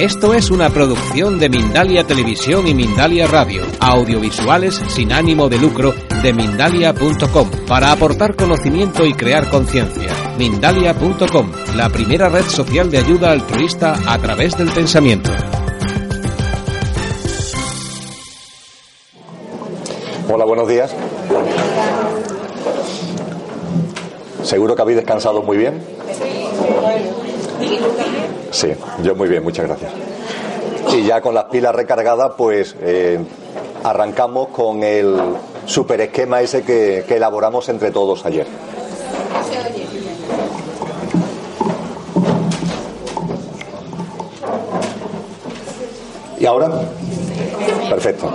Esto es una producción de Mindalia Televisión y Mindalia Radio, audiovisuales sin ánimo de lucro de mindalia.com, para aportar conocimiento y crear conciencia. Mindalia.com, la primera red social de ayuda altruista a través del pensamiento. Hola, buenos días. Seguro que habéis descansado muy bien. Sí, yo muy bien, muchas gracias. Y ya con las pilas recargadas, pues eh, arrancamos con el super esquema ese que, que elaboramos entre todos ayer. ¿Y ahora? Perfecto.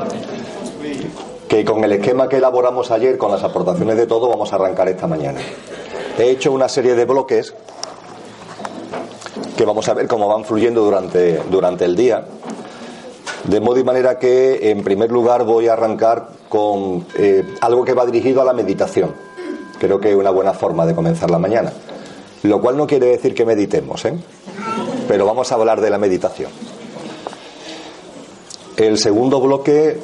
Que con el esquema que elaboramos ayer, con las aportaciones de todo, vamos a arrancar esta mañana. He hecho una serie de bloques que vamos a ver cómo van fluyendo durante, durante el día. De modo y manera que, en primer lugar, voy a arrancar con eh, algo que va dirigido a la meditación. Creo que es una buena forma de comenzar la mañana. Lo cual no quiere decir que meditemos, ¿eh? Pero vamos a hablar de la meditación. El segundo bloque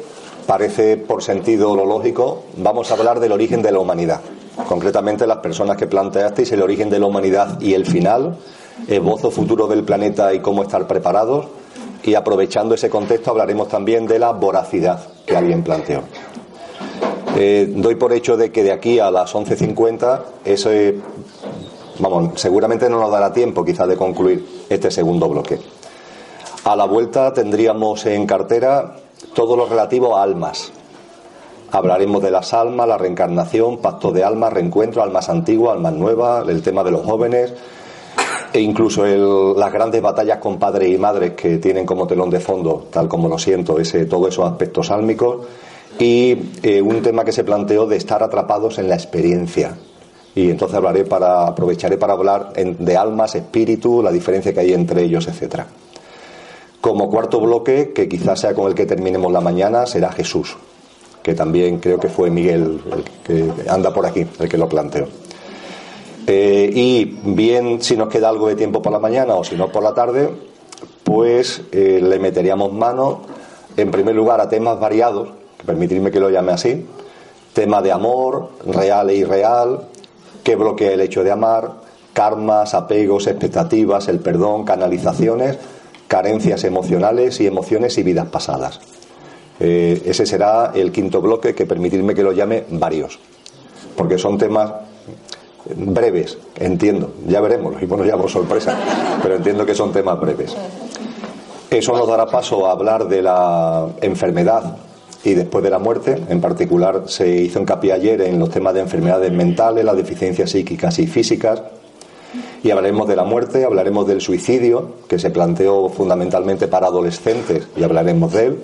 parece por sentido lo lógico, vamos a hablar del origen de la humanidad. Concretamente las personas que planteasteis el origen de la humanidad y el final, esbozo futuro del planeta y cómo estar preparados. Y aprovechando ese contexto hablaremos también de la voracidad que alguien planteó. Eh, doy por hecho de que de aquí a las 11.50 eso vamos, seguramente no nos dará tiempo quizás de concluir este segundo bloque. A la vuelta tendríamos en cartera todo lo relativo a almas. Hablaremos de las almas, la reencarnación, pacto de almas, reencuentro, almas antiguas, almas nuevas, el tema de los jóvenes e incluso el, las grandes batallas con padres y madres que tienen como telón de fondo, tal como lo siento, ese, todos esos aspectos sálmicos y eh, un tema que se planteó de estar atrapados en la experiencia. Y entonces hablaré para, aprovecharé para hablar de almas, espíritu, la diferencia que hay entre ellos, etcétera. Como cuarto bloque, que quizás sea con el que terminemos la mañana, será Jesús, que también creo que fue Miguel el que anda por aquí, el que lo planteó. Eh, y bien, si nos queda algo de tiempo por la mañana o si no por la tarde, pues eh, le meteríamos mano, en primer lugar, a temas variados, que permitirme que lo llame así, tema de amor, real e irreal, qué bloquea el hecho de amar, karmas, apegos, expectativas, el perdón, canalizaciones, carencias emocionales y emociones y vidas pasadas. Eh, ese será el quinto bloque que permitirme que lo llame varios, porque son temas breves, entiendo, ya veremos, y bueno, ya por sorpresa, pero entiendo que son temas breves. Eso nos dará paso a hablar de la enfermedad y después de la muerte. En particular, se hizo hincapié ayer en los temas de enfermedades mentales, las deficiencias psíquicas y físicas. Y hablaremos de la muerte, hablaremos del suicidio, que se planteó fundamentalmente para adolescentes, y hablaremos de él.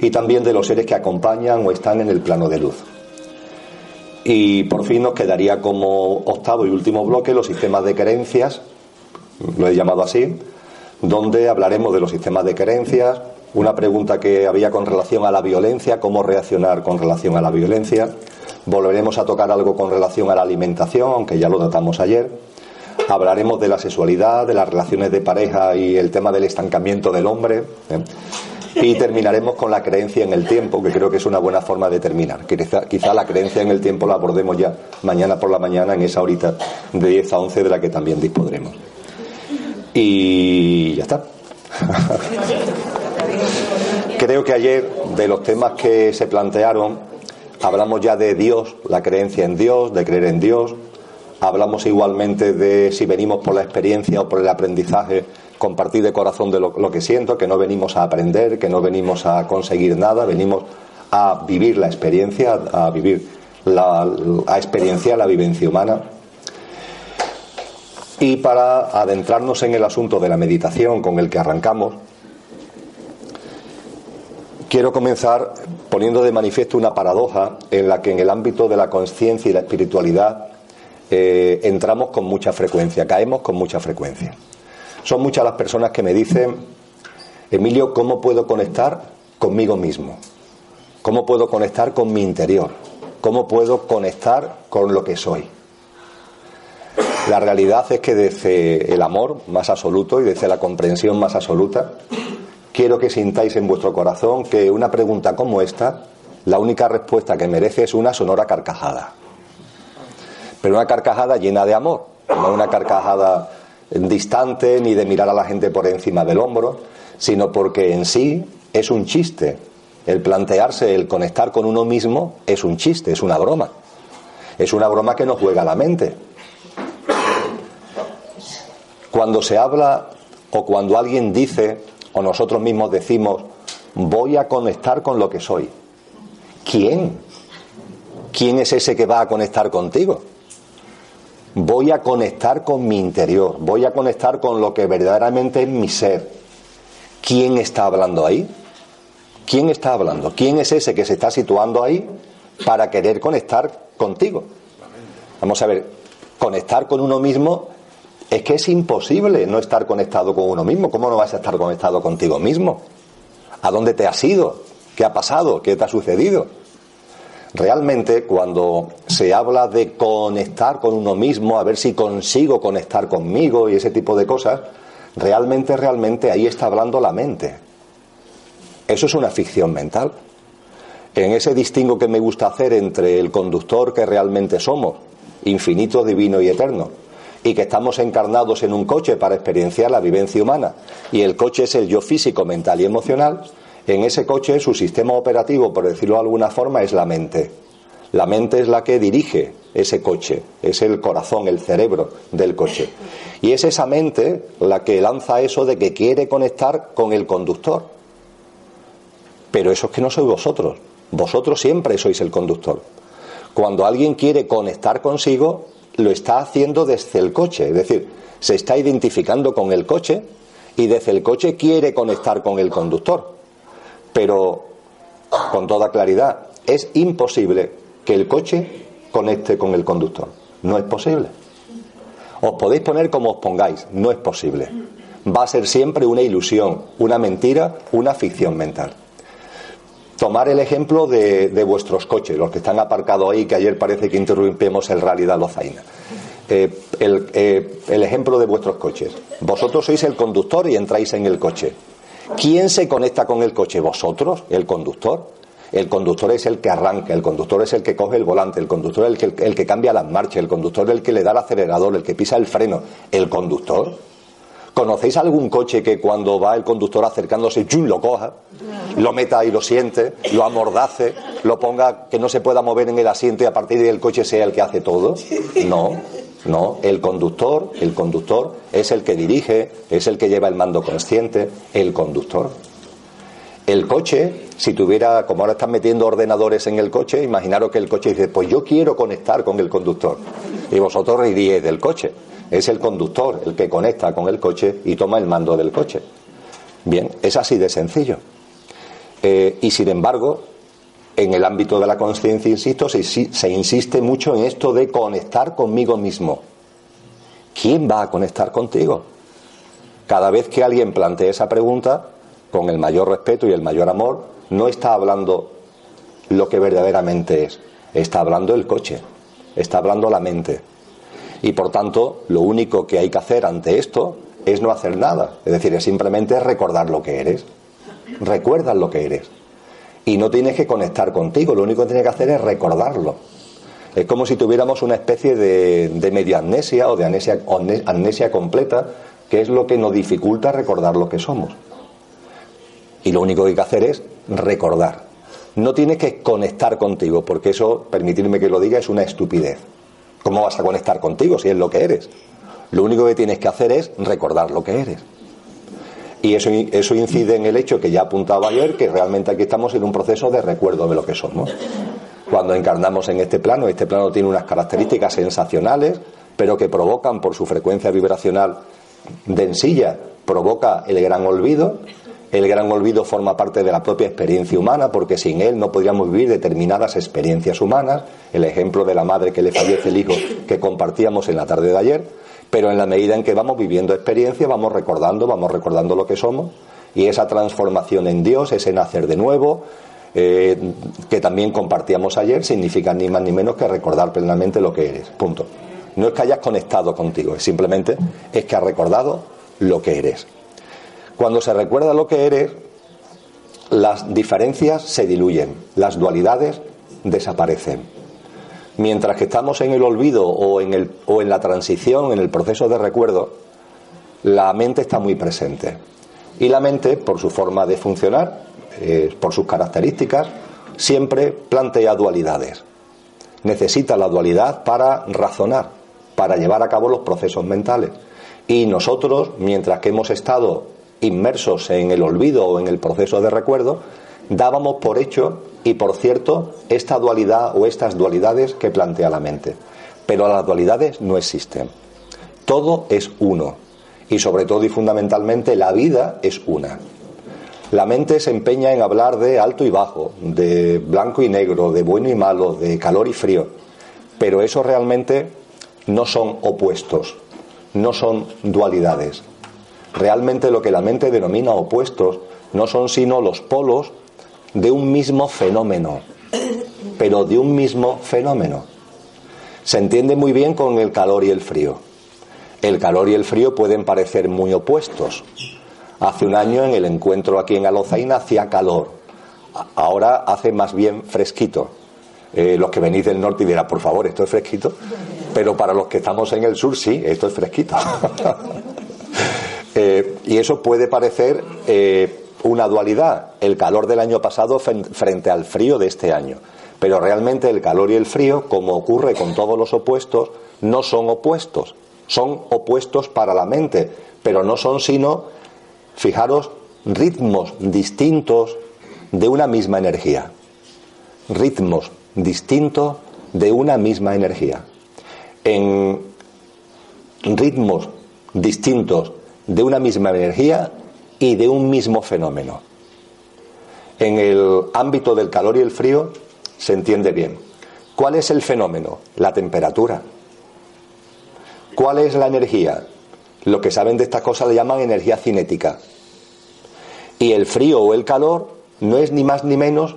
Y también de los seres que acompañan o están en el plano de luz. Y por fin nos quedaría como octavo y último bloque los sistemas de creencias, lo he llamado así, donde hablaremos de los sistemas de creencias, una pregunta que había con relación a la violencia, cómo reaccionar con relación a la violencia. Volveremos a tocar algo con relación a la alimentación, aunque ya lo tratamos ayer. Hablaremos de la sexualidad, de las relaciones de pareja y el tema del estancamiento del hombre. ¿eh? Y terminaremos con la creencia en el tiempo, que creo que es una buena forma de terminar. Quizá, la creencia en el tiempo la abordemos ya mañana por la mañana en esa horita de 10 a 11 de la que también dispondremos. Y ya está. creo que ayer, de los temas que se plantearon, hablamos ya de Dios, la creencia en Dios, de creer en Dios. Hablamos igualmente de si venimos por la experiencia o por el aprendizaje compartir de corazón de lo, que siento, que no venimos a aprender, que no venimos a conseguir nada, venimos a vivir la experiencia, a vivir la, a experienciar la vivencia humana. Y para adentrarnos en el asunto de la meditación con el que arrancamos, quiero comenzar poniendo de manifiesto una paradoja en la que en el ámbito de la conciencia y la espiritualidad eh, entramos con mucha frecuencia, caemos con mucha frecuencia. Son muchas las personas que me dicen, Emilio, ¿cómo puedo conectar conmigo mismo? ¿Cómo puedo conectar con mi interior? ¿Cómo puedo conectar con lo que soy? La realidad es que desde el amor más absoluto y desde la comprensión más absoluta, quiero que sintáis en vuestro corazón que una pregunta como esta, la única respuesta que merece es una sonora carcajada. Pero una carcajada llena de amor, no una carcajada distante ni de mirar a la gente por encima del hombro, sino porque en sí es un chiste. El plantearse, el conectar con uno mismo es un chiste, es una broma. Es una broma que nos juega la mente. Cuando se habla o cuando alguien dice o nosotros mismos decimos voy a conectar con lo que soy, ¿quién? ¿Quién es ese que va a conectar contigo? Voy a conectar con mi interior, voy a conectar con lo que verdaderamente es mi ser. ¿Quién está hablando ahí? ¿Quién está hablando? ¿Quién es ese que se está situando ahí para querer conectar contigo? Vamos a ver, conectar con uno mismo es que es imposible no estar conectado con uno mismo. ¿Cómo no vas a estar conectado contigo mismo? ¿A dónde te has ido? ¿Qué ha pasado? ¿Qué te ha sucedido? Realmente cuando se habla de conectar con uno mismo, a ver si consigo conectar conmigo y ese tipo de cosas, realmente, realmente ahí está hablando la mente. Eso es una ficción mental. En ese distingo que me gusta hacer entre el conductor que realmente somos, infinito, divino y eterno, y que estamos encarnados en un coche para experienciar la vivencia humana y el coche es el yo físico, mental y emocional, en ese coche su sistema operativo, por decirlo de alguna forma, es la mente. La mente es la que dirige ese coche, es el corazón, el cerebro del coche. Y es esa mente la que lanza eso de que quiere conectar con el conductor. Pero eso es que no sois vosotros. Vosotros siempre sois el conductor. Cuando alguien quiere conectar consigo, lo está haciendo desde el coche, es decir, se está identificando con el coche y desde el coche quiere conectar con el conductor. Pero, con toda claridad, es imposible que el coche conecte con el conductor. No es posible. Os podéis poner como os pongáis, no es posible. Va a ser siempre una ilusión, una mentira, una ficción mental. Tomar el ejemplo de, vuestros coches, los que están aparcados ahí, que ayer parece que interrumpimos el Rally de Lozaina. Eh, eh, el ejemplo de vuestros coches. Vosotros sois el conductor y entráis en el coche. ¿Quién se conecta con el coche? ¿Vosotros? ¿El conductor? El conductor es el que arranca, el conductor es el que coge el volante, el conductor es el que, el que cambia las marchas, el conductor es el que le da el acelerador, el que pisa el freno. ¿El conductor? ¿Conocéis algún coche que cuando va el conductor acercándose, ¡yum! lo coja, lo meta y lo siente, lo amordace, lo ponga que no se pueda mover en el asiento y a partir del coche sea el que hace todo? No, no, el conductor, el conductor es el que dirige, es el que lleva el mando consciente, el conductor. El coche, si tuviera, como ahora están metiendo ordenadores en el coche, imaginaros que el coche dice, pues yo quiero conectar con el conductor. Y vosotros reiríais del coche. Es el conductor el que conecta con el coche y toma el mando del coche. Bien, es así de sencillo. Eh, y sin embargo, en el ámbito de la conciencia, insisto, se, insiste mucho en esto de conectar conmigo mismo. ¿Quién va a conectar contigo? Cada vez que alguien plantea esa pregunta, con el mayor respeto y el mayor amor, no está hablando lo que verdaderamente es, está hablando el coche, está hablando la mente, y por tanto, lo único que hay que hacer ante esto es no hacer nada. Es decir, es simplemente recordar lo que eres. Recuerdas lo que eres. Y no tienes que conectar contigo, lo único que tienes que hacer es recordarlo. Es como si tuviéramos una especie de, de media amnesia o de amnesia, amnesia completa, que es lo que nos dificulta recordar lo que somos. Y lo único que hay que hacer es recordar. No tienes que conectar contigo, porque eso, permitirme que lo diga, es una estupidez. ¿Cómo vas a conectar contigo si es lo que eres? Lo único que tienes que hacer es recordar lo que eres. Y eso, eso incide en el hecho que ya apuntaba ayer, que realmente aquí estamos en un proceso de recuerdo de lo que somos. Cuando encarnamos en este plano, este plano tiene unas características sensacionales, pero que provocan por su frecuencia vibracional densilla, provoca el gran olvido. El gran olvido forma parte de la propia experiencia humana, porque sin él no podríamos vivir determinadas experiencias humanas. El ejemplo de la madre que le fallece el hijo que compartíamos en la tarde de ayer. Pero en la medida en que vamos viviendo experiencia, vamos recordando, vamos recordando lo que somos. Y esa transformación en Dios, ese nacer de nuevo, eh, que también compartíamos ayer, significa ni más ni menos que recordar plenamente lo que eres. Punto. No es que hayas conectado contigo, simplemente es que has recordado lo que eres. Cuando se recuerda lo que eres, las diferencias se diluyen, las dualidades desaparecen. Mientras que estamos en el olvido o en, el, o en la transición, en el proceso de recuerdo, la mente está muy presente. Y la mente, por su forma de funcionar, eh, por sus características, siempre plantea dualidades. Necesita la dualidad para razonar, para llevar a cabo los procesos mentales. Y nosotros, mientras que hemos estado inmersos en el olvido o en el proceso de recuerdo, dábamos por hecho y por cierto esta dualidad o estas dualidades que plantea la mente. Pero las dualidades no existen. Todo es uno. Y sobre todo y fundamentalmente la vida es una. La mente se empeña en hablar de alto y bajo, de blanco y negro, de bueno y malo, de calor y frío. Pero eso realmente no son opuestos, no son dualidades. Realmente lo que la mente denomina opuestos no son sino los polos de un mismo fenómeno, pero de un mismo fenómeno. Se entiende muy bien con el calor y el frío. El calor y el frío pueden parecer muy opuestos. Hace un año en el encuentro aquí en Alozaina hacía calor. Ahora hace más bien fresquito. Eh, los que venís del norte dirán, por favor, esto es fresquito. Pero para los que estamos en el sur, sí, esto es fresquito. Eh, y eso puede parecer eh, una dualidad, el calor del año pasado frente al frío de este año. Pero realmente el calor y el frío, como ocurre con todos los opuestos, no son opuestos. Son opuestos para la mente, pero no son sino, fijaros, ritmos distintos de una misma energía. Ritmos distintos de una misma energía en ritmos distintos de una misma energía y de un mismo fenómeno. En el ámbito del calor y el frío se entiende bien. ¿Cuál es el fenómeno? La temperatura. ¿Cuál es la energía? Lo que saben de estas cosas le llaman energía cinética. Y el frío o el calor no es ni más ni menos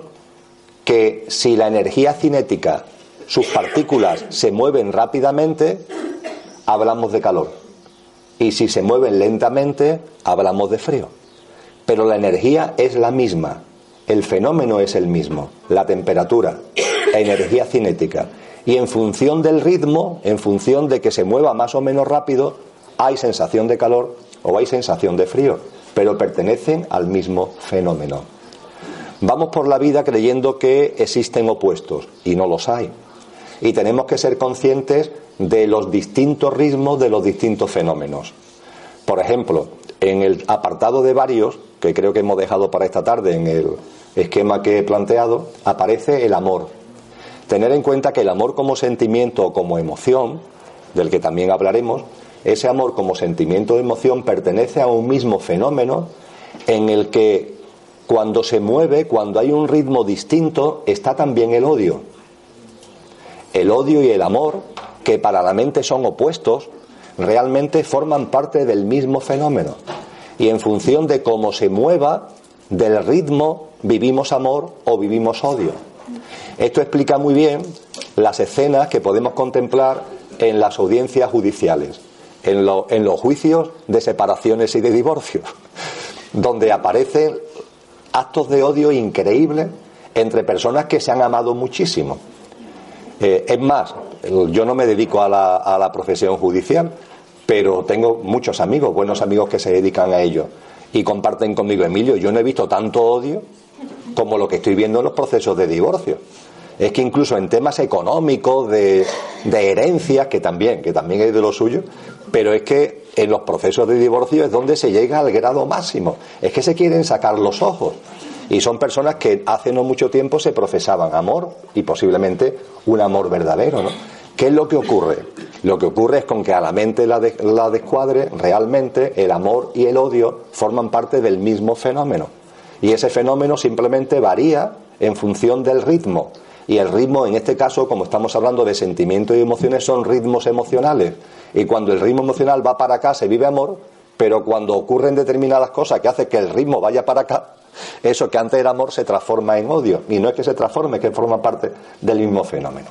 que si la energía cinética sus partículas se mueven rápidamente, hablamos de calor. Y si se mueven lentamente, hablamos de frío. Pero la energía es la misma, el fenómeno es el mismo, la temperatura, la energía cinética. Y en función del ritmo, en función de que se mueva más o menos rápido, hay sensación de calor o hay sensación de frío, pero pertenecen al mismo fenómeno. Vamos por la vida creyendo que existen opuestos y no los hay y tenemos que ser conscientes de los distintos ritmos de los distintos fenómenos. Por ejemplo, en el apartado de varios, que creo que hemos dejado para esta tarde en el esquema que he planteado, aparece el amor. Tener en cuenta que el amor como sentimiento o como emoción, del que también hablaremos, ese amor como sentimiento o emoción pertenece a un mismo fenómeno en el que cuando se mueve, cuando hay un ritmo distinto, está también el odio el odio y el amor, que para la mente son opuestos, realmente forman parte del mismo fenómeno. Y en función de cómo se mueva, del ritmo, vivimos amor o vivimos odio. Esto explica muy bien las escenas que podemos contemplar en las audiencias judiciales, en, los juicios de separaciones y de divorcios, donde aparecen actos de odio increíbles entre personas que se han amado muchísimo eh, es más, yo no me dedico a la, a la profesión judicial, pero tengo muchos amigos, buenos amigos que se dedican a ello y comparten conmigo, Emilio, yo no he visto tanto odio como lo que estoy viendo en los procesos de divorcio. Es que incluso en temas económicos, de, herencias, que también, que también es de lo suyo, pero es que en los procesos de divorcio es donde se llega al grado máximo. Es que se quieren sacar los ojos. Y son personas que hace no mucho tiempo se profesaban amor y posiblemente un amor verdadero, ¿no? ¿Qué es lo que ocurre? Lo que ocurre es con que a la mente la, descuadre, realmente el amor y el odio forman parte del mismo fenómeno. Y ese fenómeno simplemente varía en función del ritmo. Y el ritmo, en este caso, como estamos hablando de sentimientos y emociones, son ritmos emocionales. Y cuando el ritmo emocional va para acá, se vive amor, pero cuando ocurren determinadas cosas que hacen que el ritmo vaya para acá, eso que antes era amor se transforma en odio. Y no es que se transforme, es que forma parte del mismo fenómeno.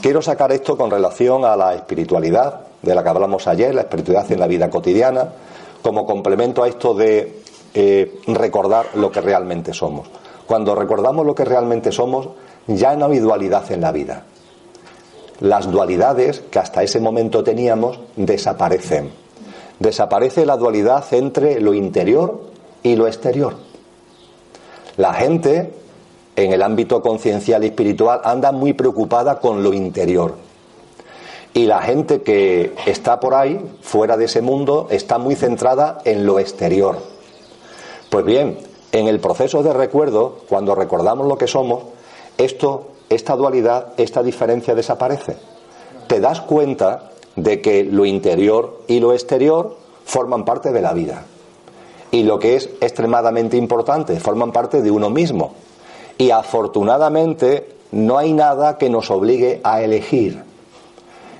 Quiero sacar esto con relación a la espiritualidad, de la que hablamos ayer, la espiritualidad en la vida cotidiana, como complemento a esto de eh, recordar lo que realmente somos. Cuando recordamos lo que realmente somos, ya no hay dualidad en la vida. Las dualidades que hasta ese momento teníamos desaparecen desaparece la dualidad entre lo interior y lo exterior. La gente en el ámbito conciencial y espiritual anda muy preocupada con lo interior. Y la gente que está por ahí, fuera de ese mundo, está muy centrada en lo exterior. Pues bien, en el proceso de recuerdo, cuando recordamos lo que somos, esto, esta dualidad, esta diferencia desaparece. Te das cuenta de que lo interior y lo exterior forman parte de la vida. Y lo que es extremadamente importante, forman parte de uno mismo. Y afortunadamente no hay nada que nos obligue a elegir.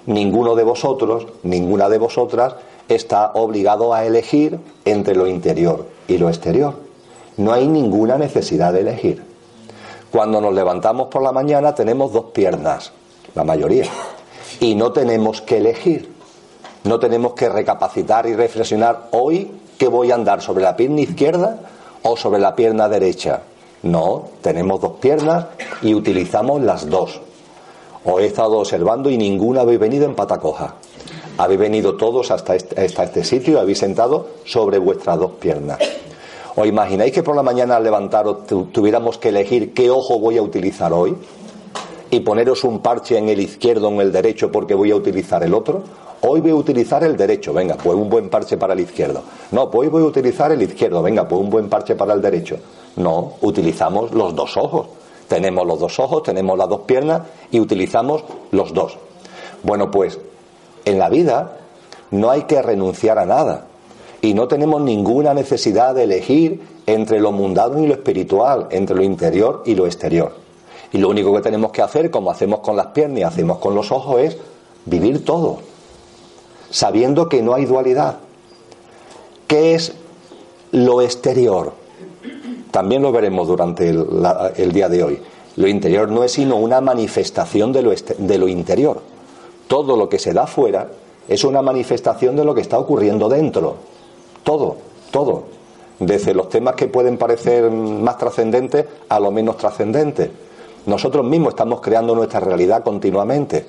Ninguno de vosotros, ninguna de vosotras, está obligado a elegir entre lo interior y lo exterior. No hay ninguna necesidad de elegir. Cuando nos levantamos por la mañana tenemos dos piernas, la mayoría, y no tenemos que elegir. No tenemos que recapacitar y reflexionar hoy que voy a andar sobre la pierna izquierda o sobre la pierna derecha. No, tenemos dos piernas y utilizamos las dos. Os he estado observando y ninguna habéis venido en patacoja. Habéis venido todos hasta este, hasta este sitio y habéis sentado sobre vuestras dos piernas. ¿Os imagináis que por la mañana al levantaros tuviéramos que elegir qué ojo voy a utilizar hoy? Y poneros un parche en el izquierdo o en el derecho porque voy a utilizar el otro. Hoy voy a utilizar el derecho, venga, pues un buen parche para el izquierdo. No, pues hoy voy a utilizar el izquierdo, venga, pues un buen parche para el derecho. No, utilizamos los dos ojos. Tenemos los dos ojos, tenemos las dos piernas y utilizamos los dos. Bueno, pues en la vida no hay que renunciar a nada y no tenemos ninguna necesidad de elegir entre lo mundano y lo espiritual, entre lo interior y lo exterior. Y lo único que tenemos que hacer, como hacemos con las piernas y hacemos con los ojos, es vivir todo sabiendo que no hay dualidad. ¿Qué es lo exterior? También lo veremos durante el, día de hoy. Lo interior no es sino una manifestación de lo, de lo interior. Todo lo que se da fuera es una manifestación de lo que está ocurriendo dentro. Todo, todo. Desde los temas que pueden parecer más trascendentes a lo menos trascendentes. Nosotros mismos estamos creando nuestra realidad continuamente.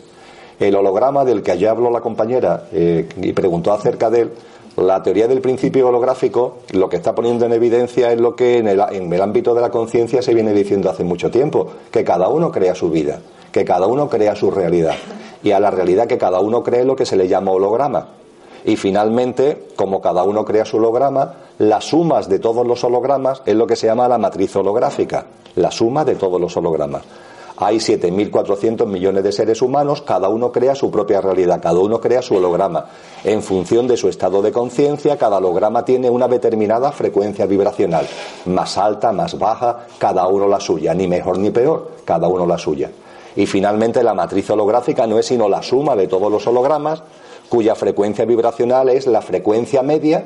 El holograma del que allá habló la compañera eh, y preguntó acerca de él, la teoría del principio holográfico lo que está poniendo en evidencia es lo que en el, en el ámbito de la conciencia se viene diciendo hace mucho tiempo, que cada uno crea su vida, que cada uno crea su realidad. Y a la realidad que cada uno cree lo que se le llama holograma. Y finalmente, como cada uno crea su holograma, las sumas de todos los hologramas es lo que se llama la matriz holográfica, la suma de todos los hologramas. Hay 7.400 millones de seres humanos, cada uno crea su propia realidad, cada uno crea su holograma. En función de su estado de conciencia, cada holograma tiene una determinada frecuencia vibracional, más alta, más baja, cada uno la suya, ni mejor ni peor, cada uno la suya. Y finalmente la matriz holográfica no es sino la suma de todos los hologramas, cuya frecuencia vibracional es la frecuencia media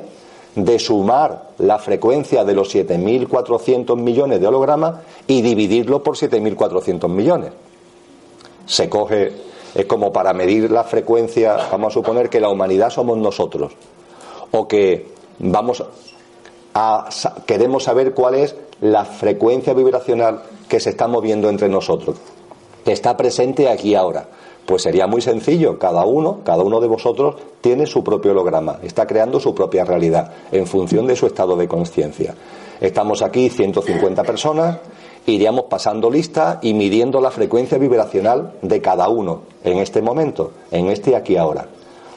de sumar la frecuencia de los 7.400 millones de hologramas y dividirlo por 7.400 millones. Se coge, es como para medir la frecuencia, vamos a suponer que la humanidad somos nosotros, o que vamos a, queremos saber cuál es la frecuencia vibracional que se está moviendo entre nosotros, que está presente aquí ahora. Pues sería muy sencillo, cada uno, cada uno de vosotros tiene su propio holograma, está creando su propia realidad en función de su estado de conciencia. Estamos aquí 150 personas, iríamos pasando lista y midiendo la frecuencia vibracional de cada uno en este momento, en este aquí ahora.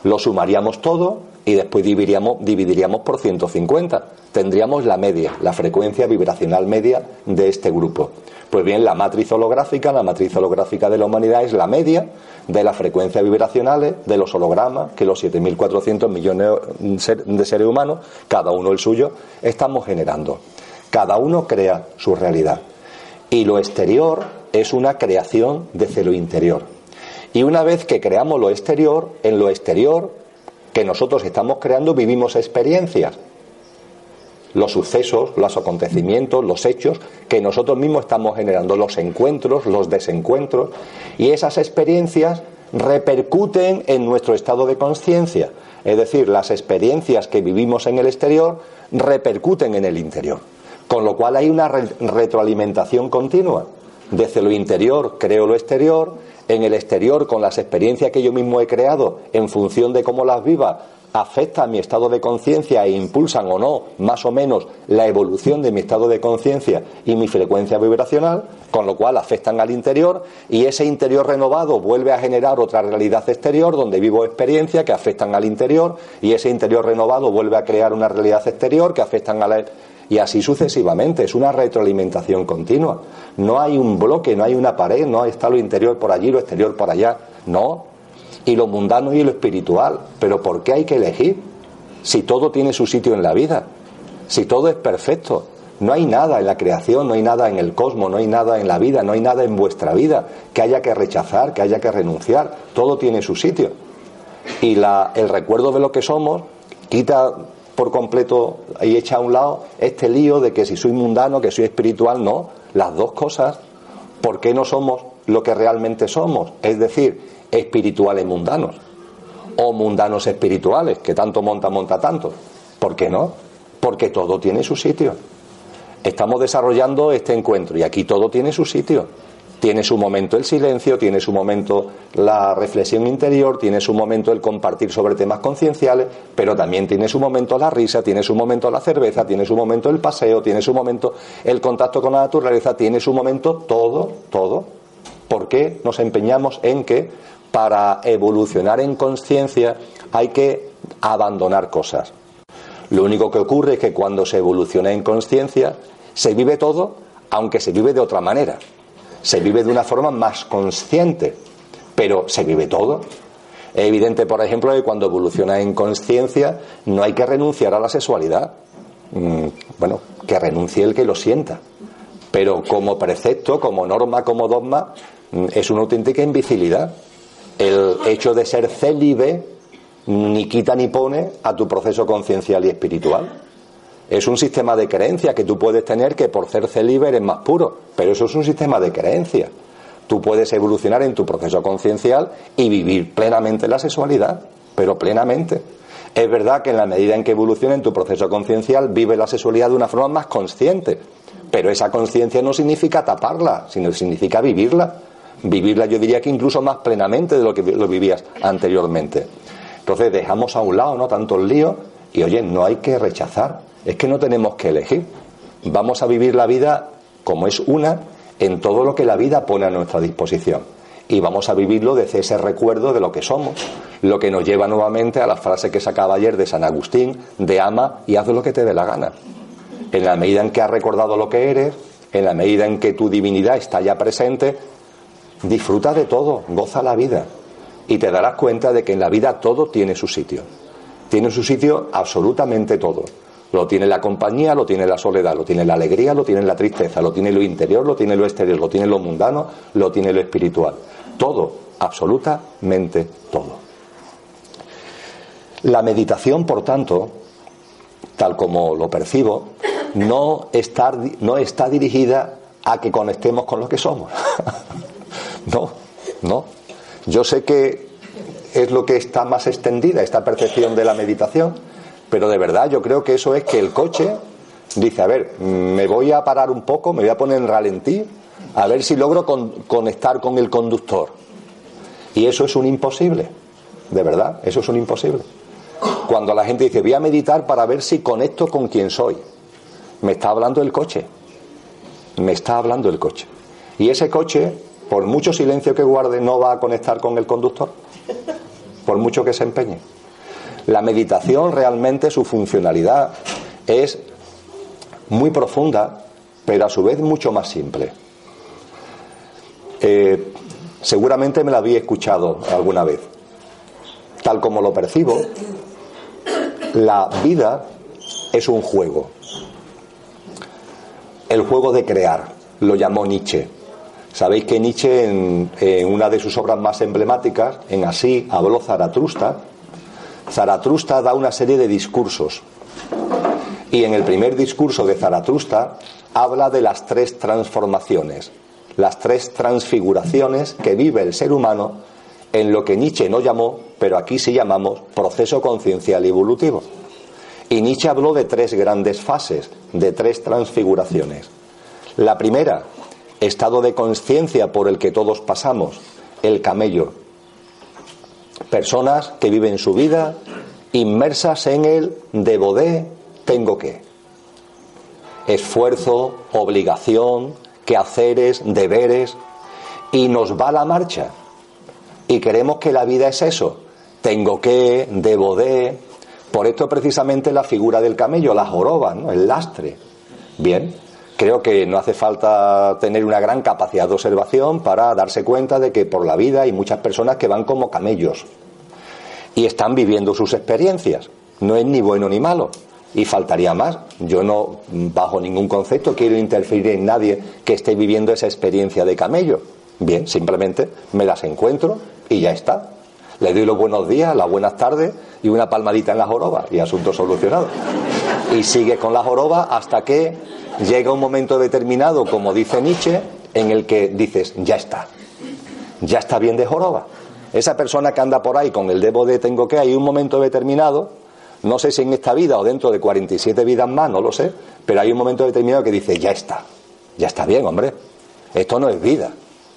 Lo sumaríamos todo y después dividiríamos, dividiríamos por 150. Tendríamos la media, la frecuencia vibracional media de este grupo. Pues bien, la matriz holográfica, la matriz holográfica de la humanidad es la media de las frecuencias vibracionales de los hologramas que los 7.400 millones de seres humanos, cada uno el suyo, estamos generando. Cada uno crea su realidad. Y lo exterior es una creación desde lo interior. Y una vez que creamos lo exterior, en lo exterior que nosotros estamos creando vivimos experiencias. Los sucesos, los acontecimientos, los hechos que nosotros mismos estamos generando, los encuentros, los desencuentros, y esas experiencias repercuten en nuestro estado de conciencia. Es decir, las experiencias que vivimos en el exterior repercuten en el interior. Con lo cual hay una retroalimentación continua. Desde lo interior creo lo exterior, en el exterior con las experiencias que yo mismo he creado en función de cómo las viva afecta a mi estado de conciencia e impulsan o no, más o menos, la evolución de mi estado de conciencia y mi frecuencia vibracional, con lo cual afectan al interior y ese interior renovado vuelve a generar otra realidad exterior donde vivo experiencias que afectan al interior y ese interior renovado vuelve a crear una realidad exterior que afectan a la y así sucesivamente. Es una retroalimentación continua. No hay un bloque, no hay una pared, no está lo interior por allí, lo exterior por allá. No. Y lo mundano y lo espiritual. Pero ¿por qué hay que elegir? Si todo tiene su sitio en la vida, si todo es perfecto. No hay nada en la creación, no hay nada en el cosmos, no hay nada en la vida, no hay nada en vuestra vida que haya que rechazar, que haya que renunciar. Todo tiene su sitio. Y la, el recuerdo de lo que somos quita por completo y echa a un lado este lío de que si soy mundano, que soy espiritual, no, las dos cosas, ¿por qué no somos lo que realmente somos? Es decir, espirituales mundanos o mundanos espirituales, que tanto monta, monta tanto. ¿Por qué no? Porque todo tiene su sitio. Estamos desarrollando este encuentro y aquí todo tiene su sitio. Tiene su momento el silencio, tiene su momento la reflexión interior, tiene su momento el compartir sobre temas concienciales, pero también tiene su momento la risa, tiene su momento la cerveza, tiene su momento el paseo, tiene su momento el contacto con la naturaleza, tiene su momento todo, todo. ¿Por qué nos empeñamos en que para evolucionar en conciencia hay que abandonar cosas? Lo único que ocurre es que cuando se evoluciona en conciencia se vive todo, aunque se vive de otra manera se vive de una forma más consciente, pero se vive todo. Es evidente, por ejemplo, que cuando evoluciona en conciencia no hay que renunciar a la sexualidad. Mm, bueno, que renuncie el que lo sienta. Pero como precepto, como norma, como dogma, mm, es una auténtica imbecilidad. El hecho de ser célibe ni quita ni pone a tu proceso conciencial y espiritual. Es un sistema de creencia que tú puedes tener que por ser célibe eres más puro, pero eso es un sistema de creencia. Tú puedes evolucionar en tu proceso conciencial y vivir plenamente la sexualidad, pero plenamente. Es verdad que en la medida en que evoluciona en tu proceso conciencial, vive la sexualidad de una forma más consciente, pero esa conciencia no significa taparla, sino significa vivirla. Vivirla yo diría que incluso más plenamente de lo que lo vivías anteriormente. Entonces dejamos a un lado no tanto el lío y oye, no hay que rechazar, es que no tenemos que elegir. Vamos a vivir la vida como es una en todo lo que la vida pone a nuestra disposición. Y vamos a vivirlo desde ese recuerdo de lo que somos, lo que nos lleva nuevamente a la frase que sacaba ayer de San Agustín, de ama y haz lo que te dé la gana. En la medida en que has recordado lo que eres, en la medida en que tu divinidad está ya presente, disfruta de todo, goza la vida. Y te darás cuenta de que en la vida todo tiene su sitio. Tiene su sitio absolutamente todo. Lo tiene la compañía, lo tiene la soledad, lo tiene la alegría, lo tiene la tristeza, lo tiene lo interior, lo tiene lo exterior, lo tiene lo mundano, lo tiene lo espiritual. Todo, absolutamente todo. La meditación, por tanto, tal como lo percibo, no está, no está dirigida a que conectemos con lo que somos. no, no. Yo sé que es lo que está más extendida, esta percepción de la meditación, pero de verdad yo creo que eso es que el coche dice, a ver, me voy a parar un poco, me voy a poner en ralentí, a ver si logro conectar con el conductor. Y eso es un imposible, de verdad, eso es un imposible. Cuando la gente dice, voy a meditar para ver si conecto con quien soy, me está hablando el coche, me está hablando el coche. Y ese coche, por mucho silencio que guarde, no va a conectar con el conductor, por mucho que se empeñe. La meditación realmente su funcionalidad es muy profunda, pero a su vez mucho más simple. Eh, seguramente me la había escuchado alguna vez. Tal como lo percibo, la vida es un juego. El juego de crear, lo llamó Nietzsche. Sabéis que Nietzsche en, una de sus obras más emblemáticas, en Así habló Zaratrusta, Zaratrusta da una serie de discursos. Y en el primer discurso de Zaratrusta habla de las tres transformaciones, las tres transfiguraciones que vive el ser humano en lo que Nietzsche no llamó, pero aquí sí llamamos proceso conciencial evolutivo. Y Nietzsche habló de tres grandes fases, de tres transfiguraciones. La primera, estado de conciencia por el que todos pasamos, el camello. Personas que viven su vida inmersas en el debo de, tengo que. Esfuerzo, obligación, quehaceres, deberes, y nos va la marcha. Y queremos que la vida es eso. Tengo que, debo de. Por esto precisamente la figura del camello, la joroba, el lastre. Bien, creo que no hace falta tener una gran capacidad de observación para darse cuenta de que por la vida hay muchas personas que van como camellos y están viviendo sus experiencias. No es ni bueno ni malo. Y faltaría más. Yo no, bajo ningún concepto, quiero interferir en nadie que esté viviendo esa experiencia de camello. Bien, simplemente me las encuentro y ya está. Le doy los buenos días, las buenas tardes y una palmadita en la joroba y asunto solucionado. Y sigue con la joroba hasta que llega un momento determinado, como dice Nietzsche, en el que dices, ya está. Ya está bien de joroba. Esa persona que anda por ahí con el debo de tengo que, hay un momento determinado, no sé si en esta vida o dentro de 47 vidas más, no lo sé, pero hay un momento determinado que dice, ya está, ya está bien, hombre, esto no es vida.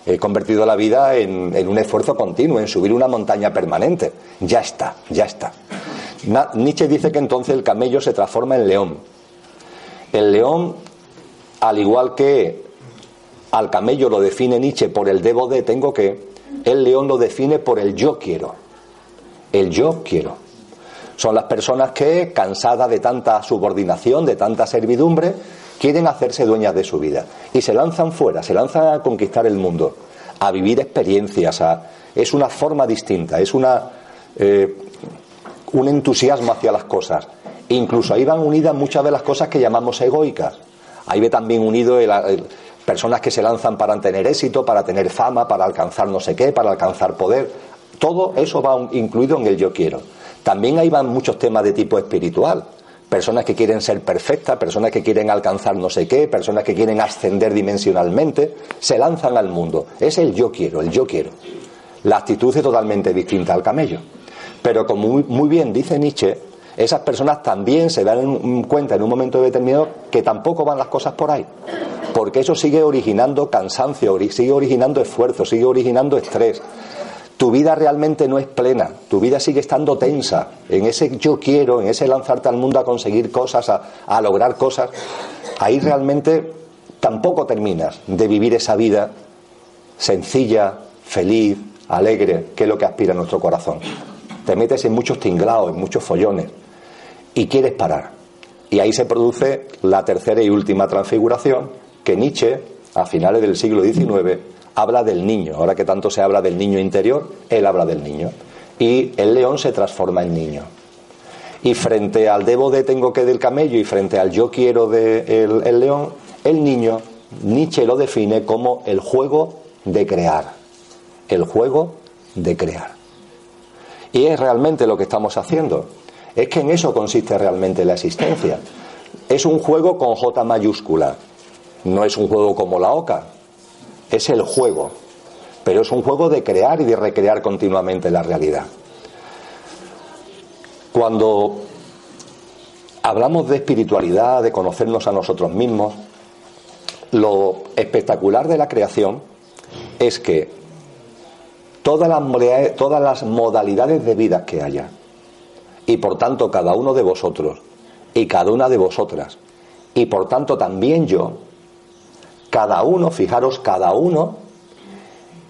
He convertido la vida en, en un esfuerzo continuo, en subir una montaña permanente. Ya está, ya está. Nietzsche dice que entonces el camello se transforma en león. El león, al igual que al camello lo define Nietzsche por el debo de tengo que, el león lo define por el yo quiero. El yo quiero. Son las personas que, cansadas de tanta subordinación, de tanta servidumbre, quieren hacerse dueñas de su vida. Y se lanzan fuera, se lanzan a conquistar el mundo, a vivir experiencias. Es una forma distinta, es una, eh, un entusiasmo hacia las cosas. Incluso ahí van unidas muchas de las cosas que llamamos egoicas. Ahí ve también unido personas que se lanzan para tener éxito, para tener fama, para alcanzar no sé qué, para alcanzar poder. Todo eso va incluido en el yo quiero. También ahí van muchos temas de tipo espiritual. Personas que quieren ser perfectas, personas que quieren alcanzar no sé qué, personas que quieren ascender dimensionalmente, se lanzan al mundo. Es el yo quiero, el yo quiero. La actitud es totalmente distinta al camello. Pero como muy bien dice Nietzsche, esas personas también se dan cuenta en un momento determinado que tampoco van las cosas por ahí porque eso sigue originando cansancio, sigue originando esfuerzo, sigue originando estrés. Tu vida realmente no es plena, tu vida sigue estando tensa, en ese yo quiero, en ese lanzarte al mundo a conseguir cosas, a, lograr cosas, ahí realmente tampoco terminas de vivir esa vida sencilla, feliz, alegre, que es lo que aspira nuestro corazón. Te metes en muchos tinglados, en muchos follones, y quieres parar. Y ahí se produce la tercera y última transfiguración, que Nietzsche, a finales del siglo XIX, habla del niño. Ahora que tanto se habla del niño interior, él habla del niño. Y el león se transforma en niño. Y frente al debo de tengo que del camello y frente al yo quiero del de león, el niño, Nietzsche lo define como el juego de crear. El juego de crear. Y es realmente lo que estamos haciendo. Es que en eso consiste realmente la existencia. Es un juego con J mayúscula. No es un juego como la OCA, es el juego, pero es un juego de crear y de recrear continuamente la realidad. Cuando hablamos de espiritualidad, de conocernos a nosotros mismos, lo espectacular de la creación es que todas las, modalidades de vida que haya, y por tanto cada uno de vosotros, y cada una de vosotras, y por tanto también yo, cada uno, fijaros, cada uno,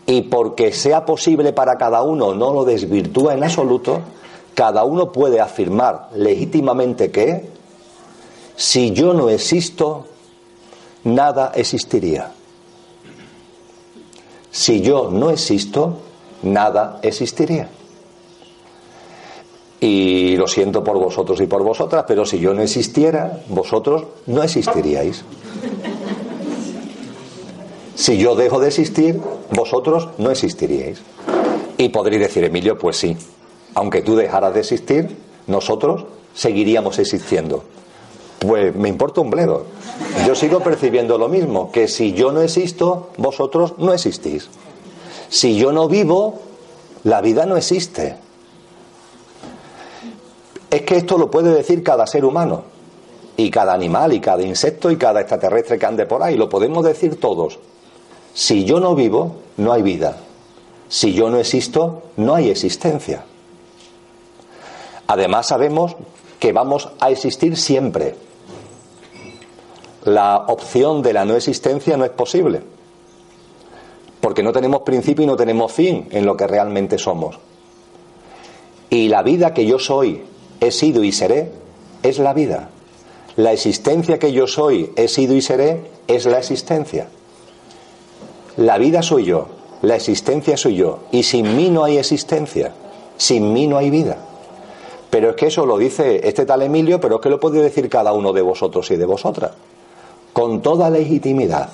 y porque sea posible para cada uno, no lo desvirtúa en absoluto, cada uno puede afirmar legítimamente que si yo no existo, nada existiría. Si yo no existo, nada existiría. Y lo siento por vosotros y por vosotras, pero si yo no existiera, vosotros no existiríais. Si yo dejo de existir, vosotros no existiríais. Y podréis decir, Emilio, pues sí, aunque tú dejaras de existir, nosotros seguiríamos existiendo. Pues me importa un bledo. Yo sigo percibiendo lo mismo, que si yo no existo, vosotros no existís. Si yo no vivo, la vida no existe. Es que esto lo puede decir cada ser humano, y cada animal, y cada insecto, y cada extraterrestre que ande por ahí, lo podemos decir todos. Si yo no vivo, no hay vida. Si yo no existo, no hay existencia. Además sabemos que vamos a existir siempre. La opción de la no existencia no es posible, porque no tenemos principio y no tenemos fin en lo que realmente somos. Y la vida que yo soy, he sido y seré, es la vida. La existencia que yo soy, he sido y seré, es la existencia. La vida soy yo, la existencia soy yo, y sin mí no hay existencia, sin mí no hay vida. Pero es que eso lo dice este tal Emilio, pero es que lo puede decir cada uno de vosotros y de vosotras, con toda legitimidad.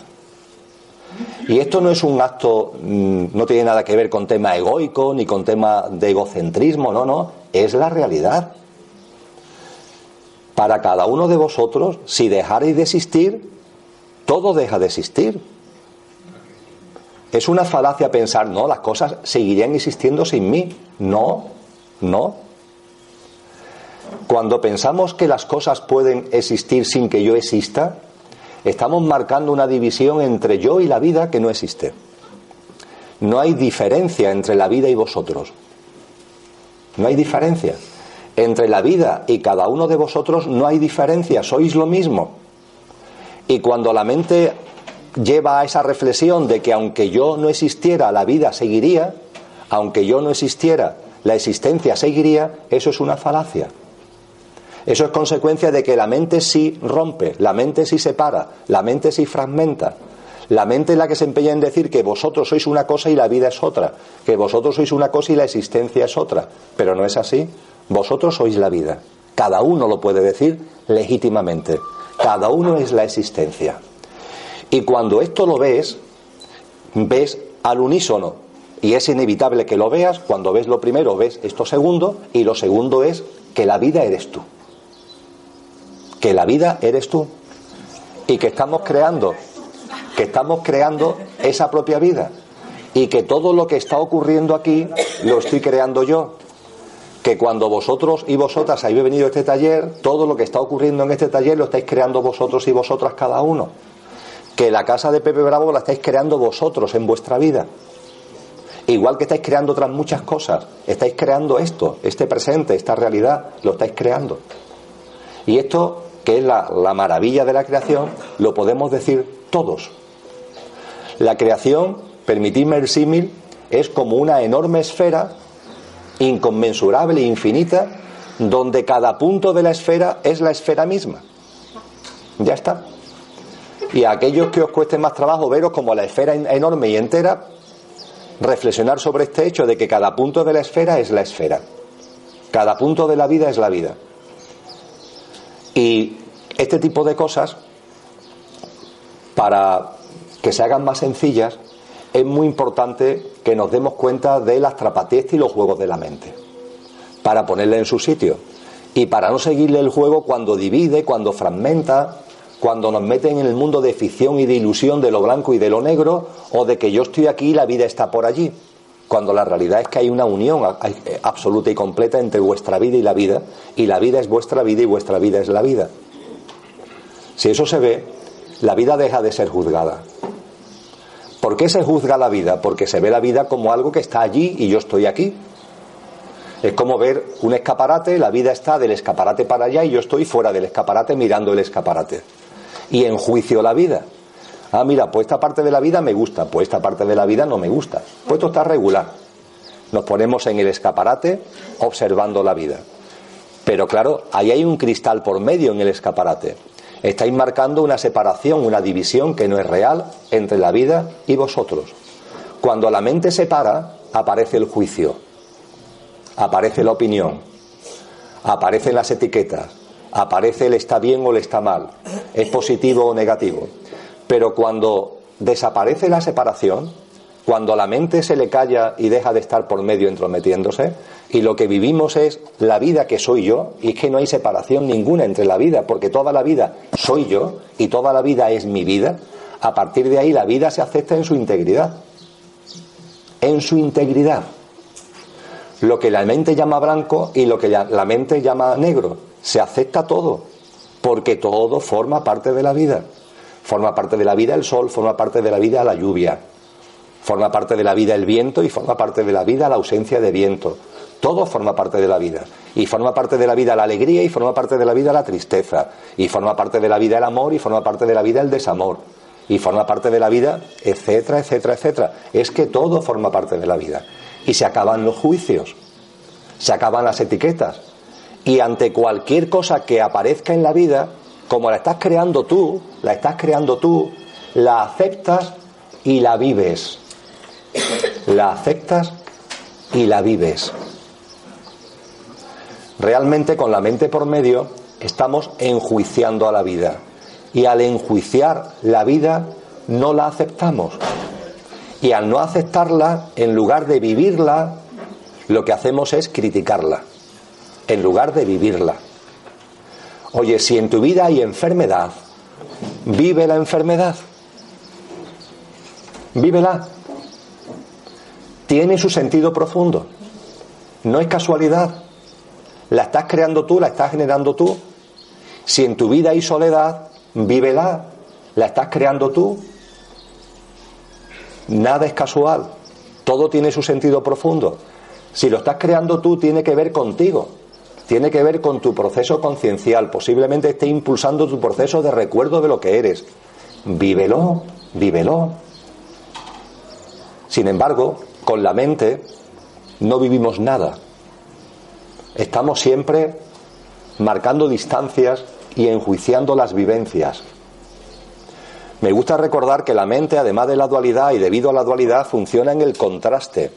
Y esto no es un acto, mm, no tiene nada que ver con tema egoico ni con tema de egocentrismo, no, no, es la realidad. Para cada uno de vosotros, si dejarais de existir, todo deja de existir. Es una falacia pensar, no, las cosas seguirían existiendo sin mí. No, no. Cuando pensamos que las cosas pueden existir sin que yo exista, estamos marcando una división entre yo y la vida que no existe. No hay diferencia entre la vida y vosotros. No hay diferencia. Entre la vida y cada uno de vosotros no hay diferencia, sois lo mismo. Y cuando la mente lleva a esa reflexión de que aunque yo no existiera, la vida seguiría, aunque yo no existiera, la existencia seguiría, eso es una falacia. Eso es consecuencia de que la mente sí rompe, la mente sí separa, la mente sí fragmenta. La mente es la que se empeña en decir que vosotros sois una cosa y la vida es otra, que vosotros sois una cosa y la existencia es otra. Pero no es así. Vosotros sois la vida. Cada uno lo puede decir legítimamente. Cada uno es la existencia. Y cuando esto lo ves, ves al unísono. Y es inevitable que lo veas. Cuando ves lo primero, ves esto segundo. Y lo segundo es que la vida eres tú que la vida eres tú y que estamos creando, que estamos creando esa propia vida y que todo lo que está ocurriendo aquí lo estoy creando yo. Que cuando vosotros y vosotras habéis venido a este taller, todo lo que está ocurriendo en este taller lo estáis creando vosotros y vosotras cada uno. Que la casa de Pepe Bravo la estáis creando vosotros en vuestra vida. Igual que estáis creando otras muchas cosas, estáis creando esto, este presente, esta realidad, lo estáis creando. Y esto que es la, maravilla de la creación, lo podemos decir todos. La creación, permitidme el símil, es como una enorme esfera inconmensurable infinita, donde cada punto de la esfera es la esfera misma. Ya está. Y a aquellos que os cueste más trabajo veros como la esfera enorme y entera, reflexionar sobre este hecho de que cada punto de la esfera es la esfera. Cada punto de la vida es la vida. Y este tipo de cosas, para que se hagan más sencillas, es muy importante que nos demos cuenta de las trapatiestas y los juegos de la mente, para ponerle en su sitio. Y para no seguirle el juego cuando divide, cuando fragmenta, cuando nos meten en el mundo de ficción y de ilusión de lo blanco y de lo negro, o de que yo estoy aquí y la vida está por allí cuando la realidad es que hay una unión absoluta y completa entre vuestra vida y la vida, y la vida es vuestra vida y vuestra vida es la vida. Si eso se ve, la vida deja de ser juzgada. ¿Por qué se juzga la vida? Porque se ve la vida como algo que está allí y yo estoy aquí. Es como ver un escaparate, la vida está del escaparate para allá y yo estoy fuera del escaparate mirando el escaparate. Y en juicio la vida. Ah, mira, pues esta parte de la vida me gusta, pues esta parte de la vida no me gusta. Pues esto está regular. nos ponemos en el escaparate observando la vida. Pero claro, ahí hay un cristal por medio en el escaparate. Estáis marcando una separación, una división que no es real entre la vida y vosotros. Cuando la mente se para, aparece el juicio, aparece la opinión, aparecen las etiquetas, aparece el está bien o el está mal, es positivo o negativo. Pero cuando desaparece la separación, cuando la mente se le calla y deja de estar por medio entrometiéndose, y lo que vivimos es la vida que soy yo, y es que no hay separación ninguna entre la vida, porque toda la vida soy yo y toda la vida es mi vida, a partir de ahí la vida se acepta en su integridad. En su integridad. Lo que la mente llama blanco y lo que la mente llama negro. Se acepta todo, porque todo forma parte de la vida. Forma parte de la vida el sol, forma parte de la vida la lluvia, Forma parte de la vida el viento y forma parte de la vida la ausencia de viento. Todo forma parte de la vida. Y forma parte de la vida la alegría y forma parte de la vida la tristeza. Y forma parte de la vida el amor y forma parte de la vida el desamor. Y forma parte de la vida, etcétera, etcétera, etcétera. Es que todo forma parte de la vida. Y se acaban los juicios. Se acaban las etiquetas. Y ante cualquier cosa que aparezca en la vida, como la estás creando tú, la estás creando tú, la aceptas y la vives la aceptas y la vives. Realmente con la mente por medio estamos enjuiciando a la vida y al enjuiciar la vida no la aceptamos. Y al no aceptarla, en lugar de vivirla, lo que hacemos es criticarla, en lugar de vivirla. Oye, si en tu vida hay enfermedad, vive la enfermedad. Vívela tiene su sentido profundo. No es casualidad. La estás creando tú, la estás generando tú. Si en tu vida hay soledad, vívela. La estás creando tú. Nada es casual. Todo tiene su sentido profundo. Si lo estás creando tú, tiene que ver contigo. Tiene que ver con tu proceso conciencial. Posiblemente esté impulsando tu proceso de recuerdo de lo que eres. Vívelo, vívelo. Sin embargo, con la mente no vivimos nada. Estamos siempre marcando distancias y enjuiciando las vivencias. Me gusta recordar que la mente, además de la dualidad y debido a la dualidad, funciona en el contraste.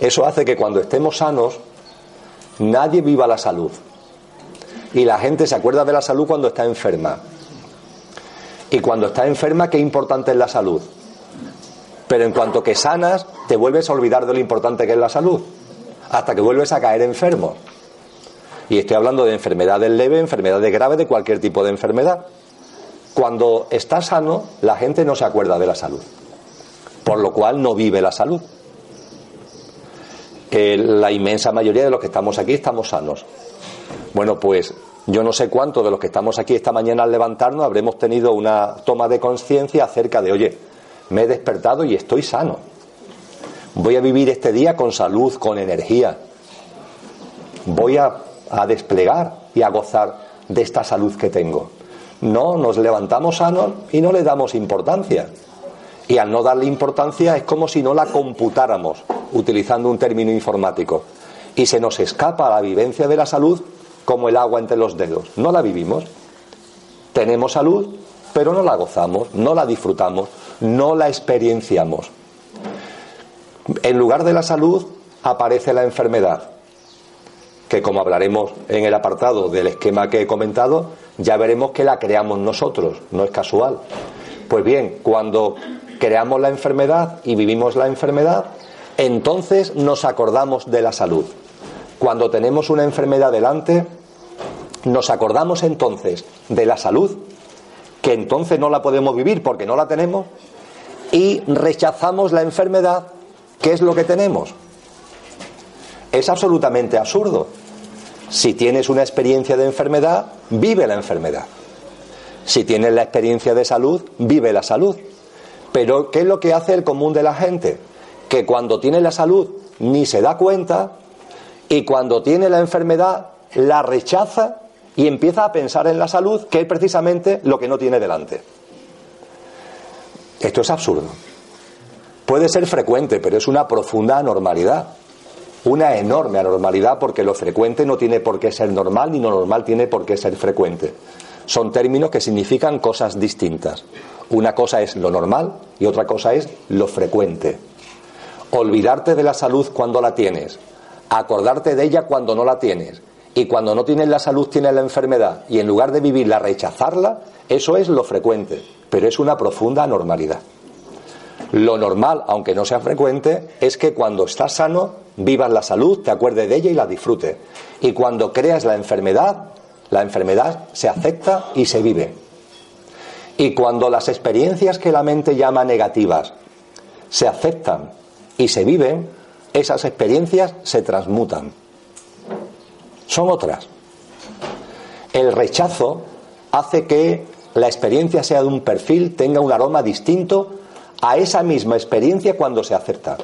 Eso hace que cuando estemos sanos, nadie viva la salud. Y la gente se acuerda de la salud cuando está enferma. Y cuando está enferma, qué importante es la salud. Pero en cuanto que sanas, te vuelves a olvidar de lo importante que es la salud, hasta que vuelves a caer enfermo. Y estoy hablando de enfermedades leves, enfermedades graves, de cualquier tipo de enfermedad. Cuando estás sano, la gente no se acuerda de la salud, por lo cual no vive la salud. la inmensa mayoría de los que estamos aquí estamos sanos. Bueno, pues yo no sé cuántos de los que estamos aquí esta mañana al levantarnos habremos tenido una toma de conciencia acerca de, oye, me he despertado y estoy sano. Voy a vivir este día con salud, con energía. Voy a, desplegar y a gozar de esta salud que tengo. No, nos levantamos sanos y no le damos importancia. Y al no darle importancia es como si no la computáramos, utilizando un término informático. Y se nos escapa la vivencia de la salud como el agua entre los dedos. No la vivimos. Tenemos salud, pero no la gozamos, no la disfrutamos, no la experienciamos. En lugar de la salud aparece la enfermedad, que como hablaremos en el apartado del esquema que he comentado, ya veremos que la creamos nosotros, no es casual. Pues bien, cuando creamos la enfermedad y vivimos la enfermedad, entonces nos acordamos de la salud. Cuando tenemos una enfermedad delante, nos acordamos entonces de la salud, que entonces no la podemos vivir porque no la tenemos, y rechazamos la enfermedad, ¿qué es lo que tenemos? Es absolutamente absurdo. Si tienes una experiencia de enfermedad, vive la enfermedad. Si tienes la experiencia de salud, vive la salud. Pero ¿qué es lo que hace el común de la gente? Que cuando tiene la salud ni se da cuenta y cuando tiene la enfermedad la rechaza y empieza a pensar en la salud, que es precisamente lo que no tiene delante. Esto es absurdo. Puede ser frecuente, pero es una profunda anormalidad. Una enorme anormalidad porque lo frecuente no tiene por qué ser normal ni lo normal tiene por qué ser frecuente. Son términos que significan cosas distintas. Una cosa es lo normal y otra cosa es lo frecuente. Olvidarte de la salud cuando la tienes, acordarte de ella cuando no la tienes y cuando no tienes la salud tienes la enfermedad y en lugar de vivirla rechazarla, eso es lo frecuente, pero es una profunda anormalidad. Lo normal, aunque no sea frecuente, es que cuando estás sano vivas la salud, te acuerdes de ella y la disfrutes. Y cuando creas la enfermedad, la enfermedad se acepta y se vive. Y cuando las experiencias que la mente llama negativas se aceptan y se viven, esas experiencias se transmutan. Son otras. El rechazo hace que la experiencia sea de un perfil, tenga un aroma distinto a esa misma experiencia cuando se acepta.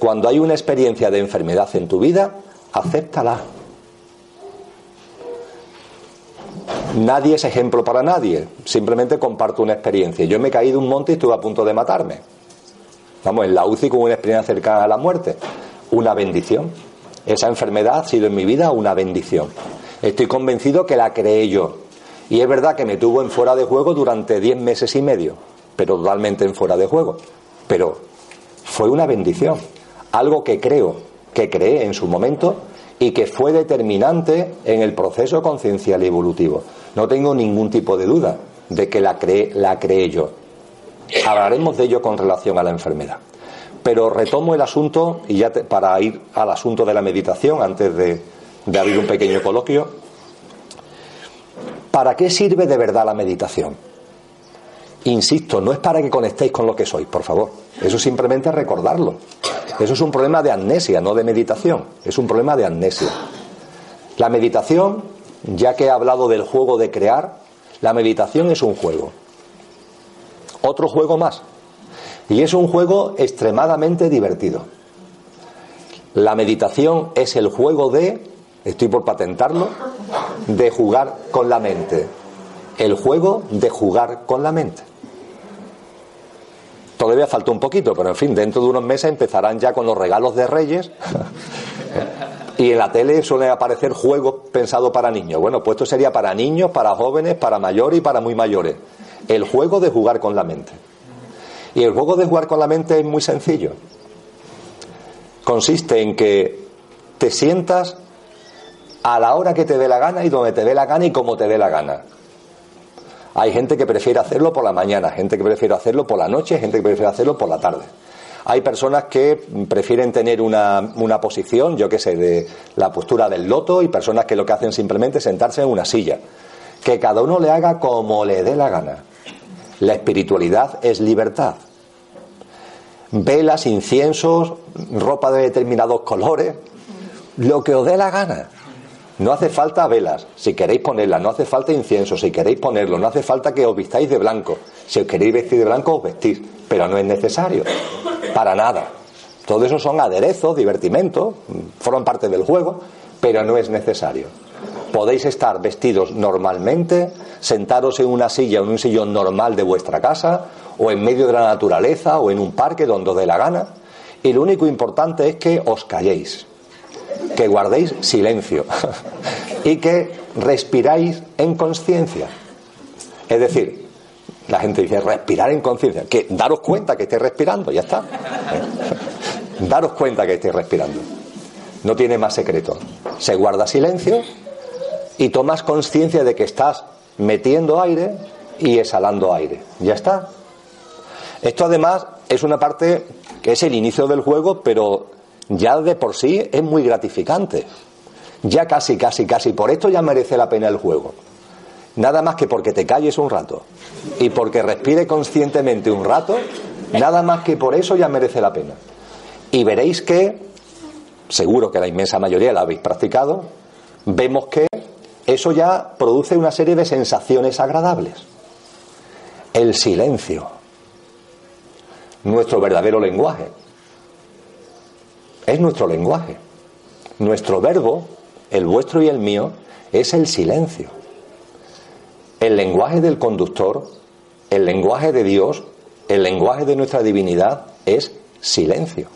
Cuando hay una experiencia de enfermedad en tu vida, acéptala. Nadie es ejemplo para nadie, simplemente comparto una experiencia. Yo me caí de un monte y estuve a punto de matarme. Vamos, en la UCI con una experiencia cercana a la muerte. Una bendición. Esa enfermedad ha sido en mi vida una bendición. Estoy convencido que la creé yo. Y es verdad que me tuvo en fuera de juego durante diez meses y medio pero totalmente en fuera de juego. Pero fue una bendición, algo que creo, que creé en su momento y que fue determinante en el proceso conciencial y evolutivo. No tengo ningún tipo de duda de que la creé, la creé yo. Hablaremos de ello con relación a la enfermedad. Pero retomo el asunto, y ya para ir al asunto de la meditación, antes de, de abrir un pequeño coloquio, ¿para qué sirve de verdad la meditación? Insisto, no es para que conectéis con lo que sois, por favor. Eso simplemente es recordarlo. Eso es un problema de amnesia, no de meditación. Es un problema de amnesia. La meditación, ya que he hablado del juego de crear, la meditación es un juego. Otro juego más. Y es un juego extremadamente divertido. La meditación es el juego de, estoy por patentarlo, de jugar con la mente. El juego de jugar con la mente. Todavía falta un poquito, pero en fin, dentro de unos meses empezarán ya con los regalos de Reyes. y en la tele suelen aparecer juegos pensados para niños. Bueno, pues esto sería para niños, para jóvenes, para mayores y para muy mayores. El juego de jugar con la mente. Y el juego de jugar con la mente es muy sencillo. Consiste en que te sientas a la hora que te dé la gana y donde te dé la gana y como te dé la gana. Hay gente que prefiere hacerlo por la mañana, gente que prefiere hacerlo por la noche, gente que prefiere hacerlo por la tarde. Hay personas que prefieren tener una, una posición, yo qué sé, de la postura del loto y personas que lo que hacen simplemente es sentarse en una silla. Que cada uno le haga como le dé la gana. La espiritualidad es libertad. Velas, inciensos, ropa de determinados colores, lo que os dé la gana. No hace falta velas, si queréis ponerlas, no hace falta incienso, si queréis ponerlo, no hace falta que os vistáis de blanco. Si os queréis vestir de blanco, os vestís, pero no es necesario, para nada. Todo eso son aderezos, divertimentos, forman parte del juego, pero no es necesario. Podéis estar vestidos normalmente, sentaros en una silla o en un sillón normal de vuestra casa, o en medio de la naturaleza, o en un parque donde os dé la gana, y lo único importante es que os calléis que guardéis silencio y que respiráis en conciencia. Es decir, la gente dice respirar en conciencia, que daros cuenta que estéis respirando, ya está. daros cuenta que estéis respirando. No tiene más secreto. Se guarda silencio y tomas conciencia de que estás metiendo aire y exhalando aire. Ya está. Esto además es una parte que es el inicio del juego, pero ya de por sí es muy gratificante. Ya casi, casi, casi, por esto ya merece la pena el juego. Nada más que porque te calles un rato y porque respire conscientemente un rato, nada más que por eso ya merece la pena. Y veréis que, seguro que la inmensa mayoría la habéis practicado, vemos que eso ya produce una serie de sensaciones agradables. El silencio, nuestro verdadero lenguaje es nuestro lenguaje. Nuestro verbo, el vuestro y el mío, es el silencio. El lenguaje del conductor, el lenguaje de Dios, el lenguaje de nuestra divinidad es silencio.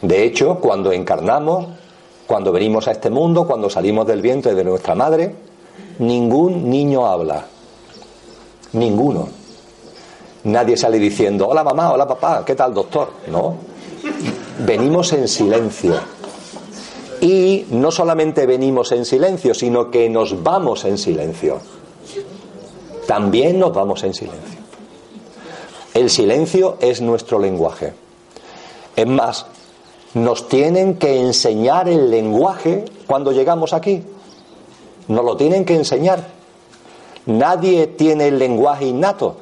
De hecho, cuando encarnamos, cuando venimos a este mundo, cuando salimos del vientre de nuestra madre, ningún niño habla. Ninguno. Nadie sale diciendo, hola mamá, hola papá, ¿qué tal doctor? No. Venimos en silencio. Y no solamente venimos en silencio, sino que nos vamos en silencio. También nos vamos en silencio. El silencio es nuestro lenguaje. Es más, nos tienen que enseñar el lenguaje cuando llegamos aquí. Nos lo tienen que enseñar. Nadie tiene el lenguaje innato.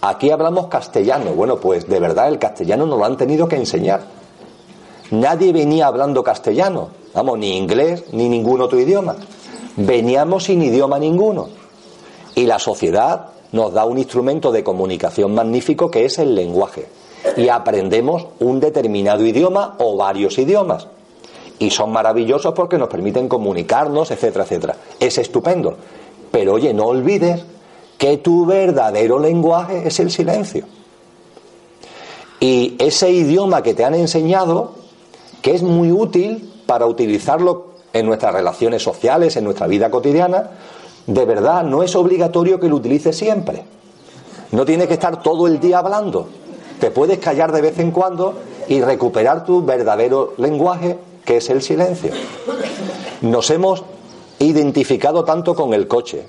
Aquí hablamos castellano. Bueno, pues de verdad el castellano nos lo han tenido que enseñar. Nadie venía hablando castellano. Vamos, ni inglés ni ningún otro idioma. Veníamos sin idioma ninguno. Y la sociedad nos da un instrumento de comunicación magnífico que es el lenguaje y aprendemos un determinado idioma o varios idiomas. Y son maravillosos porque nos permiten comunicarnos, etcétera, etcétera. Es estupendo. Pero oye, no olvides que tu verdadero lenguaje es el silencio. Y ese idioma que te han enseñado, que es muy útil para utilizarlo en nuestras relaciones sociales, en nuestra vida cotidiana, de verdad no es obligatorio que lo utilices siempre. No tienes que estar todo el día hablando. Te puedes callar de vez en cuando y recuperar tu verdadero lenguaje, que es el silencio. Nos hemos identificado tanto con el coche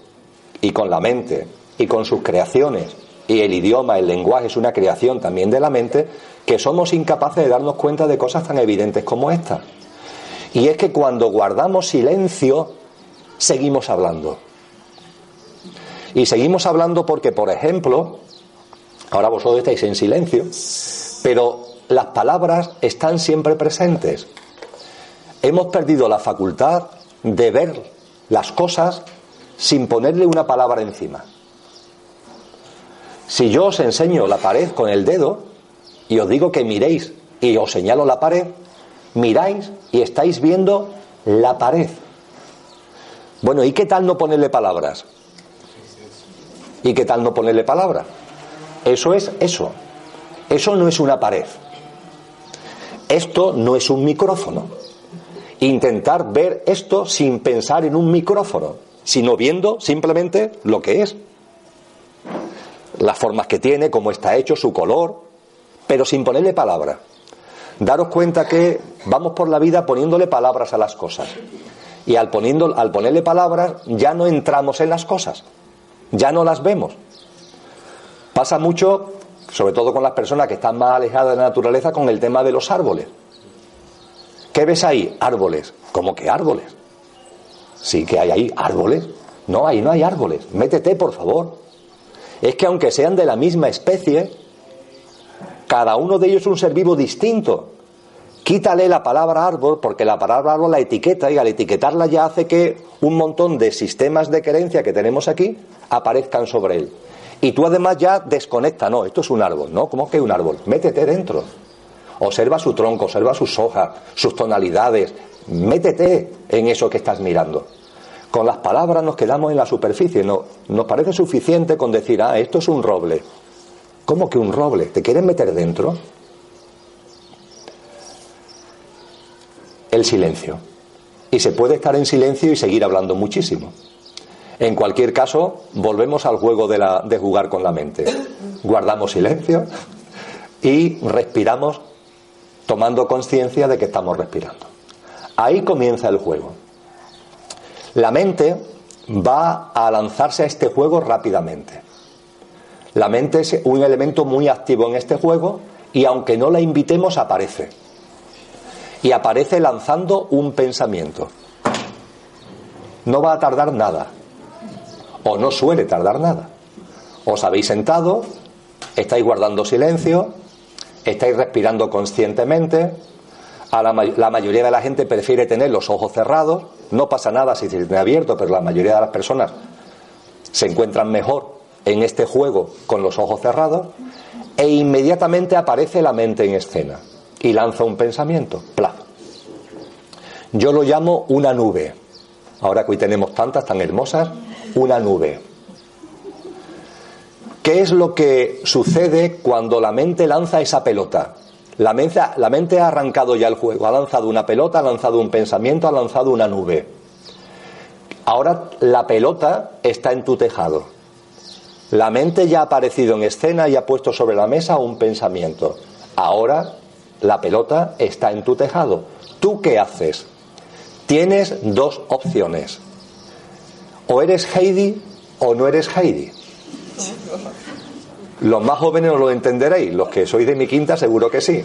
y con la mente y con sus creaciones, y el idioma, el lenguaje es una creación también de la mente, que somos incapaces de darnos cuenta de cosas tan evidentes como esta. Y es que cuando guardamos silencio, seguimos hablando. Y seguimos hablando porque, por ejemplo, Ahora vosotros estáis en silencio, pero las palabras están siempre presentes. Hemos perdido la facultad de ver las cosas sin ponerle una palabra encima. Si yo os enseño la pared con el dedo y os digo que miréis y os señalo la pared, miráis y estáis viendo la pared. Bueno, ¿y qué tal no ponerle palabras? ¿Y qué tal no ponerle palabras? Eso es eso. Eso no es una pared. Esto no es un micrófono. Intentar ver esto sin pensar en un micrófono, sino viendo simplemente lo que es. Las formas que tiene, cómo está hecho, su color, pero sin ponerle palabra. Daros cuenta que vamos por la vida poniéndole palabras a las cosas. Y al, poniendo, al ponerle palabras ya no entramos en las cosas, ya no las vemos. Pasa mucho, sobre todo con las personas que están más alejadas de la naturaleza, con el tema de los árboles. ¿Qué ves ahí? Árboles. ¿Cómo que árboles? Sí que hay ahí árboles. No, ahí no hay árboles. Métete, por favor. Es que aunque sean de la misma especie, cada uno de ellos es un ser vivo distinto. Quítale la palabra árbol porque la palabra árbol la etiqueta y al etiquetarla ya hace que un montón de sistemas de creencia que tenemos aquí aparezcan sobre él. Y tú además ya desconecta, no, esto es un árbol, ¿no? ¿Cómo que un árbol? Métete dentro. Observa su tronco, observa sus hojas, sus tonalidades. Métete en eso que estás mirando. Con las palabras nos quedamos en la superficie. No, nos parece suficiente con decir, ah, esto es un roble. ¿Cómo que un roble? ¿Te quieres meter dentro? El silencio. Y se puede estar en silencio y seguir hablando muchísimo. En cualquier caso, volvemos al juego de, jugar con la mente. Guardamos silencio y respiramos tomando conciencia de que estamos respirando. Ahí comienza el juego. La mente va a lanzarse a este juego rápidamente. La mente es un elemento muy activo en este juego y aunque no la invitemos aparece. Y aparece lanzando un pensamiento. No va a tardar nada o no suele tardar nada. Os habéis sentado, estáis guardando silencio, estáis respirando conscientemente. A la, mayoría de la gente prefiere tener los ojos cerrados. No pasa nada si se tiene abierto, pero la mayoría de las personas se encuentran mejor en este juego con los ojos cerrados. E inmediatamente aparece la mente en escena y lanza un pensamiento. Plaf. Yo lo llamo una nube. Ahora que hoy tenemos tantas tan hermosas, una nube. ¿Qué es lo que sucede cuando la mente lanza esa pelota? La mente, la mente ha arrancado ya el juego, ha lanzado una pelota, ha lanzado un pensamiento, ha lanzado una nube. Ahora la pelota está en tu tejado. La mente ya ha aparecido en escena y ha puesto sobre la mesa un pensamiento. Ahora la pelota está en tu tejado. ¿Tú qué haces? Tienes dos opciones. O eres Heidi o no eres Heidi. Los más jóvenes lo entenderéis, los que sois de mi quinta seguro que sí.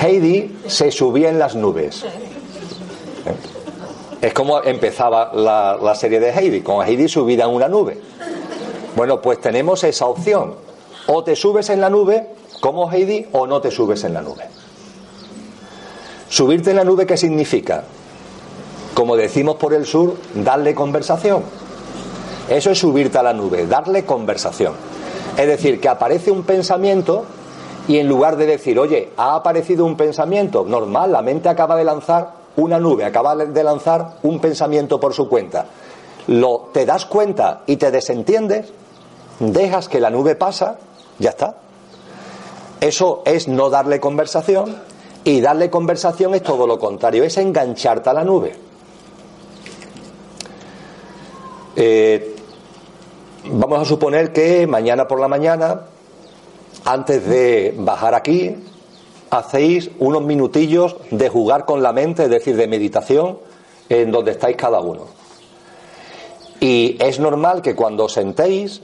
Heidi se subía en las nubes. Es como empezaba la, serie de Heidi, con Heidi subida en una nube. Bueno, pues tenemos esa opción. O te subes en la nube como Heidi o no te subes en la nube. Subirte en la nube, ¿qué significa? Como decimos por el sur, darle conversación. Eso es subirte a la nube, darle conversación. Es decir, que aparece un pensamiento y en lugar de decir, oye, ha aparecido un pensamiento, normal, la mente acaba de lanzar una nube, acaba de lanzar un pensamiento por su cuenta. Lo, te das cuenta y te desentiendes, dejas que la nube pasa, ya está. Eso es no darle conversación y darle conversación es todo lo contrario, es engancharte a la nube. Eh, vamos a suponer que mañana por la mañana, antes de bajar aquí, hacéis unos minutillos de jugar con la mente, es decir, de meditación, en donde estáis cada uno. Y es normal que cuando os sentéis,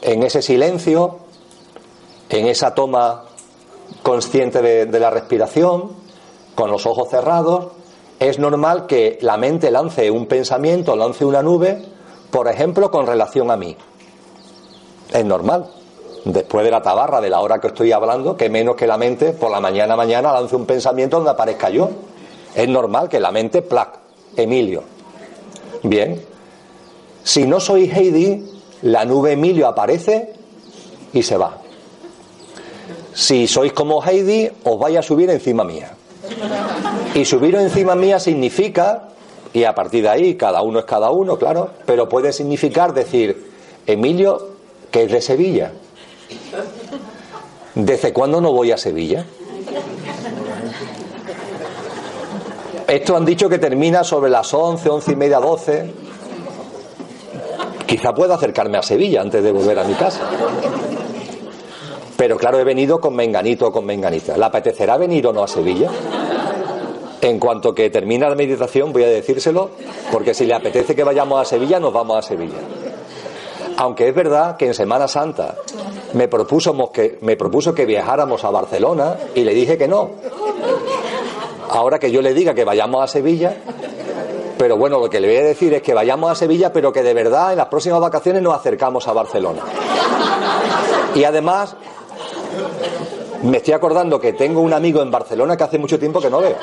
en ese silencio, en esa toma consciente de, de, la respiración, con los ojos cerrados, es normal que la mente lance un pensamiento, lance una nube, por ejemplo, con relación a mí. Es normal. Después de la tabarra, de la hora que estoy hablando, que menos que la mente, por la mañana mañana lance un pensamiento donde aparezca yo. Es normal que la mente, plac, Emilio. Bien. Si no soy Heidi, la nube Emilio aparece y se va. Si sois como Heidi, os vais a subir encima mía. Y subir encima mía significa, y a partir de ahí cada uno es cada uno, claro, pero puede significar decir, Emilio, que es de Sevilla. ¿Desde cuándo no voy a Sevilla? Esto han dicho que termina sobre las 11, 11 y media, 12. Quizá pueda acercarme a Sevilla antes de volver a mi casa. Pero claro, he venido con menganito o con menganita. ¿Le apetecerá venir o no a Sevilla? En cuanto que termina la meditación voy a decírselo, porque si le apetece que vayamos a Sevilla, nos vamos a Sevilla. Aunque es verdad que en Semana Santa me, que, me propuso que viajáramos a Barcelona y le dije que no. Ahora que yo le diga que vayamos a Sevilla, pero bueno, lo que le voy a decir es que vayamos a Sevilla, pero que de verdad en las próximas vacaciones nos acercamos a Barcelona. Y además, me estoy acordando que tengo un amigo en Barcelona que hace mucho tiempo que no veo.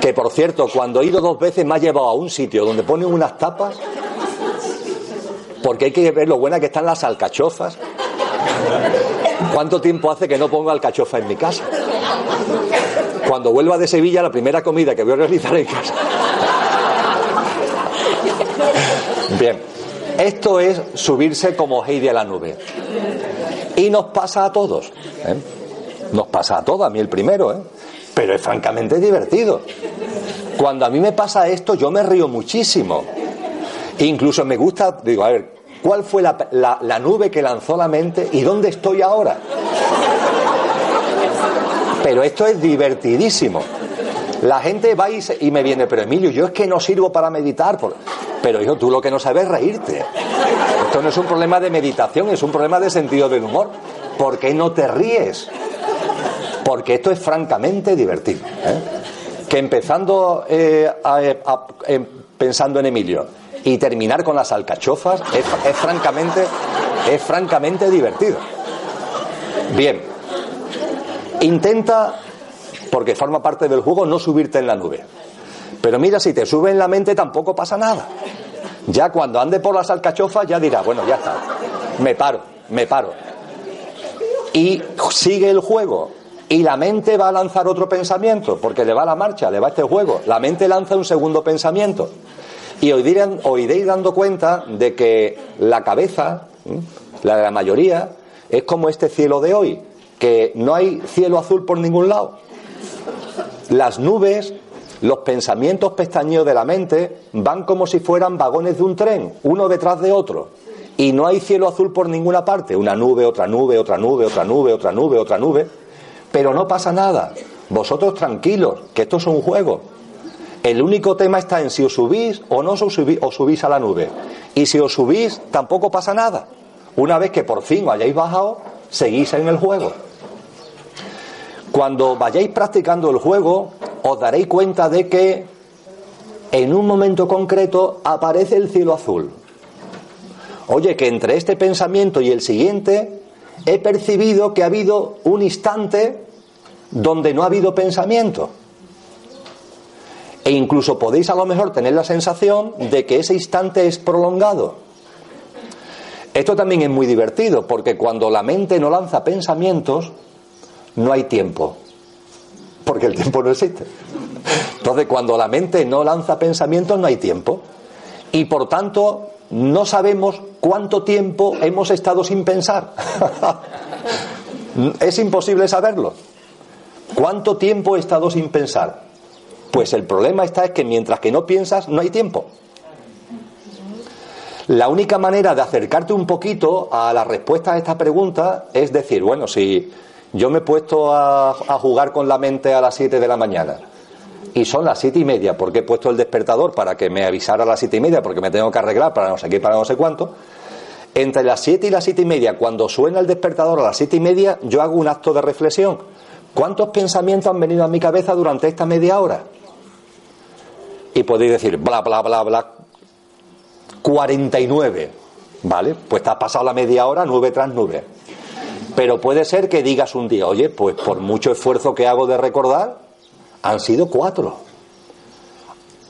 Que por cierto, cuando he ido dos veces me ha llevado a un sitio donde ponen unas tapas, porque hay que ver lo buena que están las alcachofas. ¿Cuánto tiempo hace que no pongo alcachofa en mi casa? Cuando vuelva de Sevilla, la primera comida que voy a realizar en casa. Bien, esto es subirse como Heidi a la nube. Y nos pasa a todos. ¿eh? Nos pasa a todos, a mí el primero, ¿eh? pero es francamente divertido. Cuando a mí me pasa esto, yo me río muchísimo. Incluso me gusta, digo, a ver, ¿cuál fue la, la nube que lanzó la mente y dónde estoy ahora? Pero esto es divertidísimo. La gente va y, me viene, pero Emilio, yo es que no sirvo para meditar. Pero hijo, tú lo que no sabes es reírte. No es un problema de meditación, es un problema de sentido del humor. ¿Por qué no te ríes? Porque esto es francamente divertido. ¿eh? Que empezando eh, em, pensando en Emilio y terminar con las alcachofas es, francamente, es francamente divertido. Bien, intenta porque forma parte del juego no subirte en la nube. Pero mira, si te sube en la mente tampoco pasa nada. Ya cuando ande por las alcachofas ya dirá, bueno, ya está, me paro, me paro. Y sigue el juego. Y la mente va a lanzar otro pensamiento, porque le va la marcha, le va este juego. La mente lanza un segundo pensamiento. Y os iréis dando cuenta de que la cabeza La de la mayoría es como este cielo de hoy, que no hay cielo azul por ningún lado. Las nubes, los pensamientos pestañeos de la mente van como si fueran vagones de un tren, uno detrás de otro. Y no hay cielo azul por ninguna parte. Una nube, otra nube, otra nube, otra nube, otra nube, otra nube. Pero no pasa nada. Vosotros tranquilos, que esto es un juego. El único tema está en si os subís o no os subís, os subís a la nube. Y si os subís, tampoco pasa nada. Una vez que por fin hayáis bajado, seguís en el juego. Cuando vayáis practicando el juego, os daréis cuenta de que en un momento concreto aparece el cielo azul. Oye, que entre este pensamiento y el siguiente he percibido que ha habido un instante donde no ha habido pensamiento. E incluso podéis a lo mejor tener la sensación de que ese instante es prolongado. Esto también es muy divertido, porque cuando la mente no lanza pensamientos, no hay tiempo, porque el tiempo no existe. Entonces, cuando la mente no lanza pensamientos, no hay tiempo. Y por tanto, no sabemos cuánto tiempo hemos estado sin pensar. es imposible saberlo. ¿Cuánto tiempo he estado sin pensar? Pues el problema está es que mientras que no piensas, no hay tiempo. La única manera de acercarte un poquito a la respuesta a esta pregunta es decir, bueno, si yo me he puesto a, jugar con la mente a las 7 de la mañana y son las siete y media porque he puesto el despertador para que me avisara a las siete y media porque me tengo que arreglar para no sé qué, para no sé cuánto. Entre las siete y las siete y media, cuando suena el despertador a las siete y media, yo hago un acto de reflexión. ¿Cuántos pensamientos han venido a mi cabeza durante esta media hora? Y podéis decir, bla, bla, bla, bla, 49. ¿Vale? Pues te has pasado la media hora nube tras nube. Pero puede ser que digas un día, oye, pues por mucho esfuerzo que hago de recordar, han sido cuatro.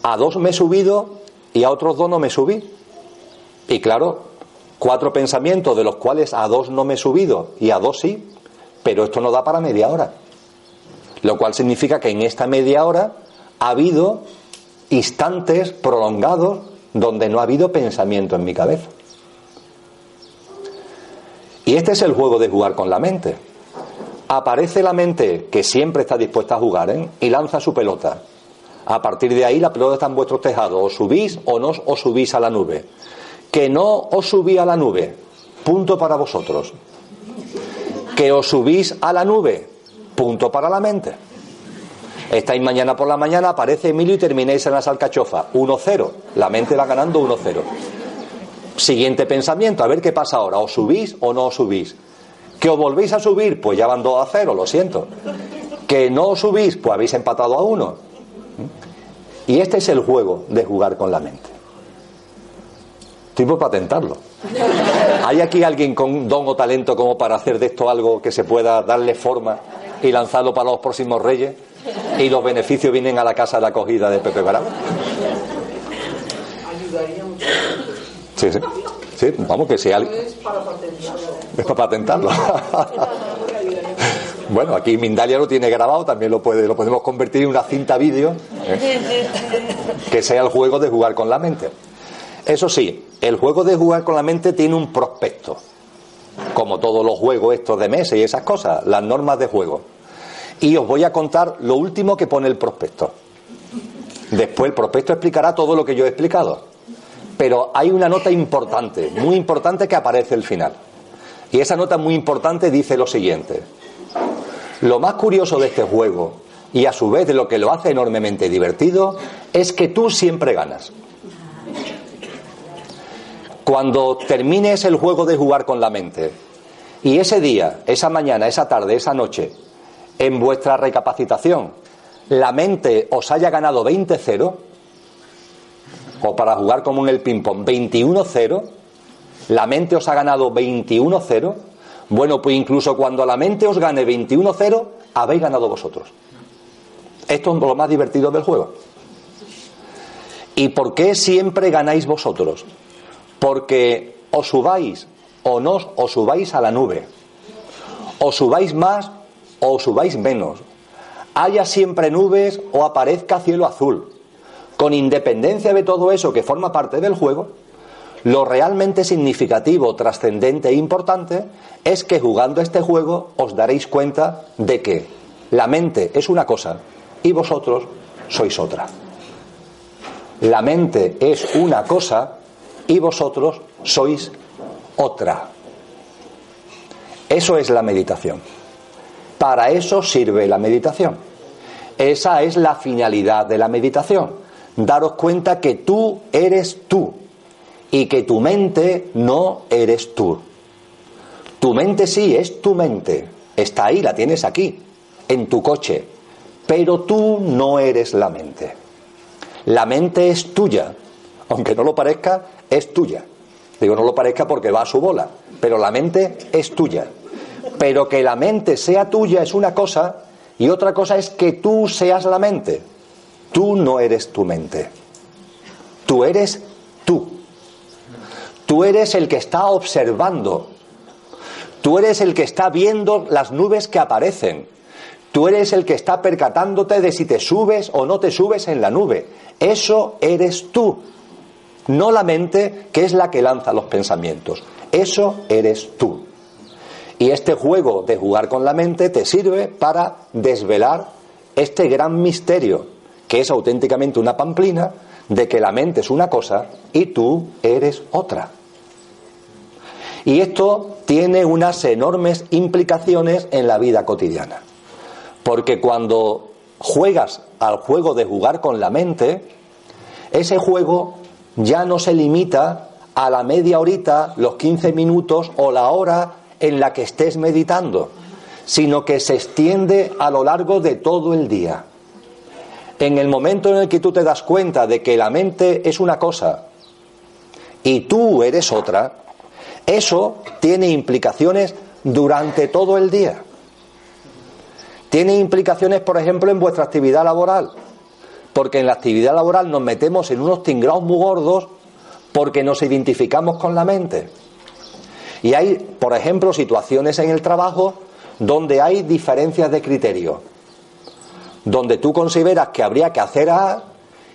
A dos me he subido y a otros dos no me subí. Y claro, cuatro pensamientos de los cuales a dos no me he subido y a dos sí, pero esto no da para media hora. Lo cual significa que en esta media hora ha habido instantes prolongados donde no ha habido pensamiento en mi cabeza. Y este es el juego de jugar con la mente. Aparece la mente que siempre está dispuesta a jugar ¿eh? y lanza su pelota. A partir de ahí la pelota está en vuestros tejados. Os subís o no os subís a la nube. Que no os subí a la nube. Punto para vosotros. Que os subís a la nube. Punto para la mente. Estáis mañana por la mañana, aparece Emilio y termináis en la salcachofa. 1-0. La mente va ganando 1-0. Siguiente pensamiento, a ver qué pasa ahora. ¿Os subís o no os subís? ¿Que os volvéis a subir? Pues ya van 2 a 0, lo siento. ¿Que no os subís? Pues habéis empatado a 1. Y este es el juego de jugar con la mente. Por patentarlo. ¿Hay aquí alguien con don o talento como para hacer de esto algo que se pueda darle forma y lanzarlo para los próximos reyes? y los beneficios vienen a la casa de acogida de Pepe Bravo. Ayudaría. Sí, sí. Sí, vamos que si alguien. Es para patentarlo. Es para patentarlo. bueno, aquí Mindalia lo tiene grabado, también lo, puede, lo podemos convertir en una cinta vídeo ¿eh? que sea el juego de jugar con la mente. Eso sí, el juego de jugar con la mente tiene un prospecto, como todos los juegos estos de mesa y esas cosas, las normas de juego y os voy a contar lo último que pone el prospecto. Después el prospecto explicará todo lo que yo he explicado. Pero hay una nota importante, muy importante que aparece al final. Y esa nota muy importante dice lo siguiente. Lo más curioso de este juego, y a su vez lo que lo hace enormemente divertido, es que tú siempre ganas. Cuando termines el juego de jugar con la mente, y ese día, esa mañana, esa tarde, esa noche, en vuestra recapacitación la mente os haya ganado 20-0, o para jugar como en el ping-pong 21-0, la mente os ha ganado 21-0, bueno, pues incluso cuando la mente os gane 21-0, habéis ganado vosotros. Esto es lo más divertido del juego. ¿Y por qué siempre ganáis vosotros? Porque os subáis o no os subáis a la nube. Os subáis más o subáis menos, haya siempre nubes o aparezca cielo azul, con independencia de todo eso que forma parte del juego, Lo realmente significativo, trascendente e importante es que jugando este juego os daréis cuenta de que la mente es una cosa y vosotros sois otra. La mente es una cosa y vosotros sois otra. Eso es la meditación. Para eso sirve la meditación. Esa es la finalidad de la meditación. Daros cuenta que tú eres tú y que tu mente no eres tú. Tu mente sí es tu mente. Está ahí, la tienes aquí, en tu coche. Pero tú no eres la mente. La mente es tuya. Aunque no lo parezca, es tuya. Digo, no lo parezca porque va a su bola. Pero la mente es tuya. Pero que la mente sea tuya es una cosa y otra cosa es que tú seas la mente. Tú no eres tu mente. Tú eres tú. Tú eres el que está observando. Tú eres el que está viendo las nubes que aparecen. Tú eres el que está percatándote de si te subes o no te subes en la nube. Eso eres tú. No la mente que es la que lanza los pensamientos. Eso eres tú. Y este juego de jugar con la mente te sirve para desvelar este gran misterio, que es auténticamente una pamplina, de que la mente es una cosa y tú eres otra. Y esto tiene unas enormes implicaciones en la vida cotidiana. Porque cuando juegas al juego de jugar con la mente, ese juego ya no se limita a la media horita, los 15 minutos o la hora en la que estés meditando, sino que se extiende a lo largo de todo el día. En el momento en el que tú te das cuenta de que la mente es una cosa y tú eres otra, eso tiene implicaciones durante todo el día. Tiene implicaciones, por ejemplo, en vuestra actividad laboral, porque en la actividad laboral nos metemos en unos tingrados muy gordos porque nos identificamos con la mente. Y hay, por ejemplo, situaciones en el trabajo donde hay diferencias de criterio, donde tú consideras que habría que hacer A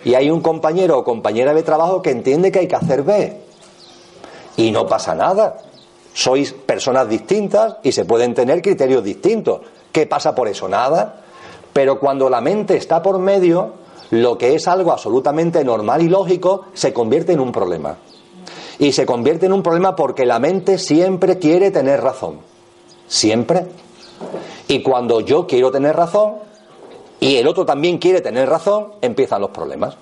y hay un compañero o compañera de trabajo que entiende que hay que hacer B. Y no pasa nada. Sois personas distintas y se pueden tener criterios distintos. ¿Qué pasa por eso? Nada. Pero cuando la mente está por medio, lo que es algo absolutamente normal y lógico se convierte en un problema. Y se convierte en un problema porque la mente siempre quiere tener razón. Siempre. Y cuando yo quiero tener razón y el otro también quiere tener razón, empiezan los problemas.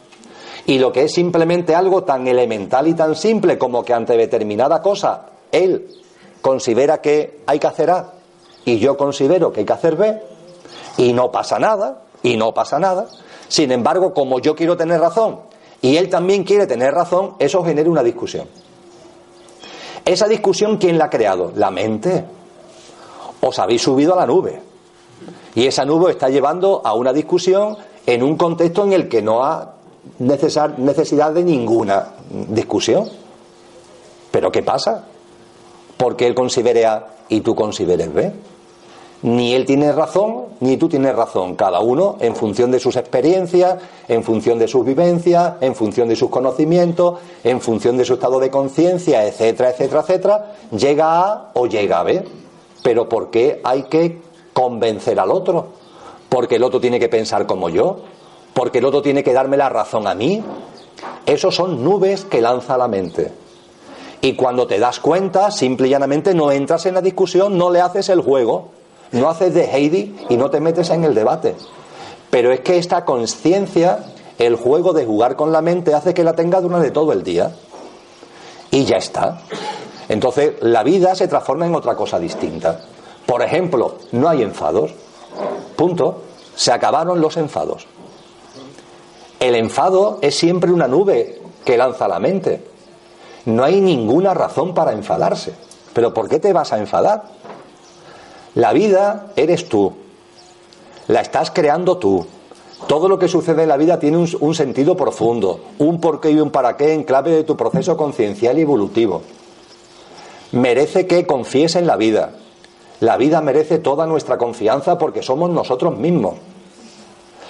Y lo que es simplemente algo tan elemental y tan simple como que ante determinada cosa él considera que hay que hacer A y yo considero que hay que hacer B y no pasa nada, y no pasa nada. Sin embargo, como yo quiero tener razón y él también quiere tener razón, eso genera una discusión. Esa discusión, ¿quién la ha creado? La mente. Os habéis subido a la nube. Y esa nube está llevando a una discusión en un contexto en el que no ha necesidad de ninguna discusión. Pero ¿qué pasa? Porque él considere A y tú consideres B. Ni él tiene razón, ni tú tienes razón. Cada uno en función de sus experiencias, en función de sus vivencias, en función de sus conocimientos, en función de su estado de conciencia, etcétera, etcétera, etcétera, llega a o llega a B. Pero ¿por qué hay que convencer al otro? Porque el otro tiene que pensar como yo, porque el otro tiene que darme la razón a mí. Esos son nubes que lanza la mente. Y cuando te das cuenta, simple y llanamente no entras en la discusión, no le haces el juego, no haces de Heidi y no te metes en el debate. Pero es que esta conciencia, el juego de jugar con la mente, hace que la tenga durante todo el día. Y ya está. Entonces, la vida se transforma en otra cosa distinta. Por ejemplo, no hay enfados. Punto. Se acabaron los enfados. El enfado es siempre una nube que lanza la mente. No hay ninguna razón para enfadarse. Pero ¿por qué te vas a enfadar? La vida eres tú. La estás creando tú. Todo lo que sucede en la vida tiene un, sentido profundo, un porqué y un para qué en clave de tu proceso conciencial y evolutivo. Merece que confíes en la vida. La vida merece toda nuestra confianza porque somos nosotros mismos.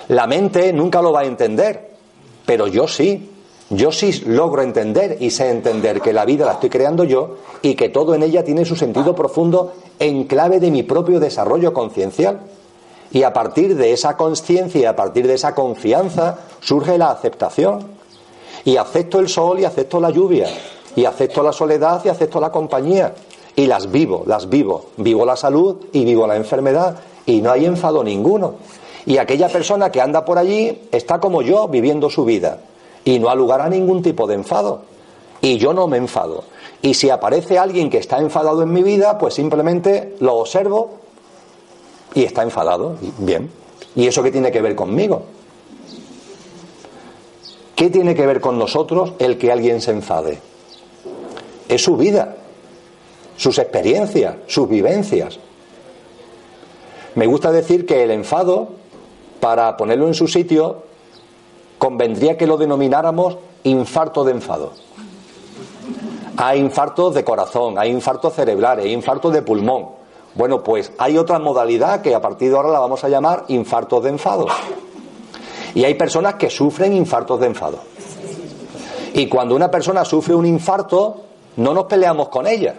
La mente nunca lo va a entender, pero yo sí. Yo sí logro entender y sé entender que la vida la estoy creando yo y que todo en ella tiene su sentido profundo en clave de mi propio desarrollo conciencial. Y a partir de esa conciencia y a partir de esa confianza surge la aceptación. Y acepto el sol y acepto la lluvia. Y acepto la soledad y acepto la compañía. Y las vivo, las vivo. Vivo la salud y vivo la enfermedad. Y no hay enfado ninguno. Y aquella persona que anda por allí está como yo viviendo su vida y no ha lugar a ningún tipo de enfado. Y yo no me enfado. Y si aparece alguien que está enfadado en mi vida, pues simplemente lo observo y está enfadado. Bien. ¿Y eso qué tiene que ver conmigo? ¿Qué tiene que ver con nosotros el que alguien se enfade? Es su vida, sus experiencias, sus vivencias. Me gusta decir que el enfado, para ponerlo en su sitio, convendría que lo denomináramos infarto de enfado. Hay infartos de corazón, hay infartos cerebrales, hay infartos de pulmón. Bueno, pues hay otra modalidad que a partir de ahora la vamos a llamar infartos de enfado. Y hay personas que sufren infartos de enfado. Y cuando una persona sufre un infarto, no nos peleamos con ella.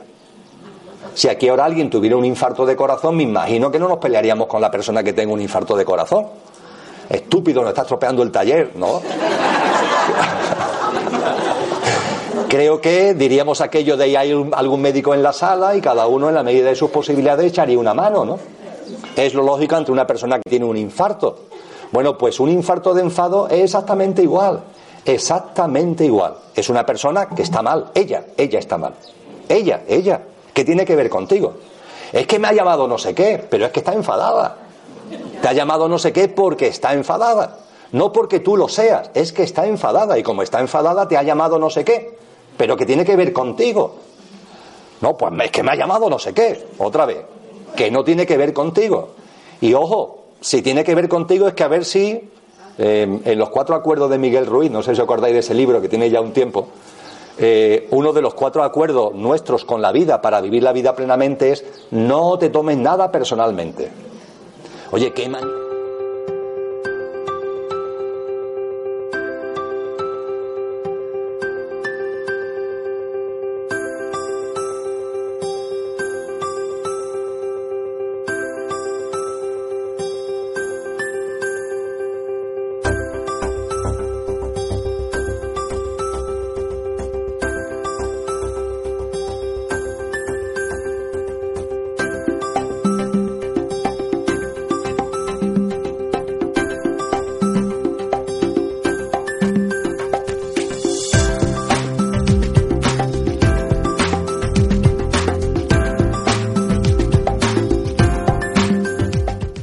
Si aquí ahora alguien tuviera un infarto de corazón, me imagino que no nos pelearíamos con la persona que tenga un infarto de corazón estúpido, nos está estropeando el taller, ¿no? Creo que diríamos aquello de hay algún médico en la sala y cada uno en la medida de sus posibilidades echaría una mano, ¿no? Es lo lógico ante una persona que tiene un infarto. Bueno, pues un infarto de enfado es exactamente igual, exactamente igual. Es una persona que está mal, ella, ella está mal. Ella, ella, ¿qué tiene que ver contigo? Es que me ha llamado no sé qué, pero es que está enfadada. Te ha llamado no sé qué porque está enfadada. No porque tú lo seas, es que está enfadada y como está enfadada te ha llamado no sé qué, pero que tiene que ver contigo. No, pues es que me ha llamado no sé qué, otra vez, que no tiene que ver contigo. Y ojo, si tiene que ver contigo es que a ver si eh, en los cuatro acuerdos de Miguel Ruiz, no sé si os acordáis de ese libro que tiene ya un tiempo, eh, uno de los cuatro acuerdos nuestros con la vida para vivir la vida plenamente es no te tomes nada personalmente. Oye, qué man...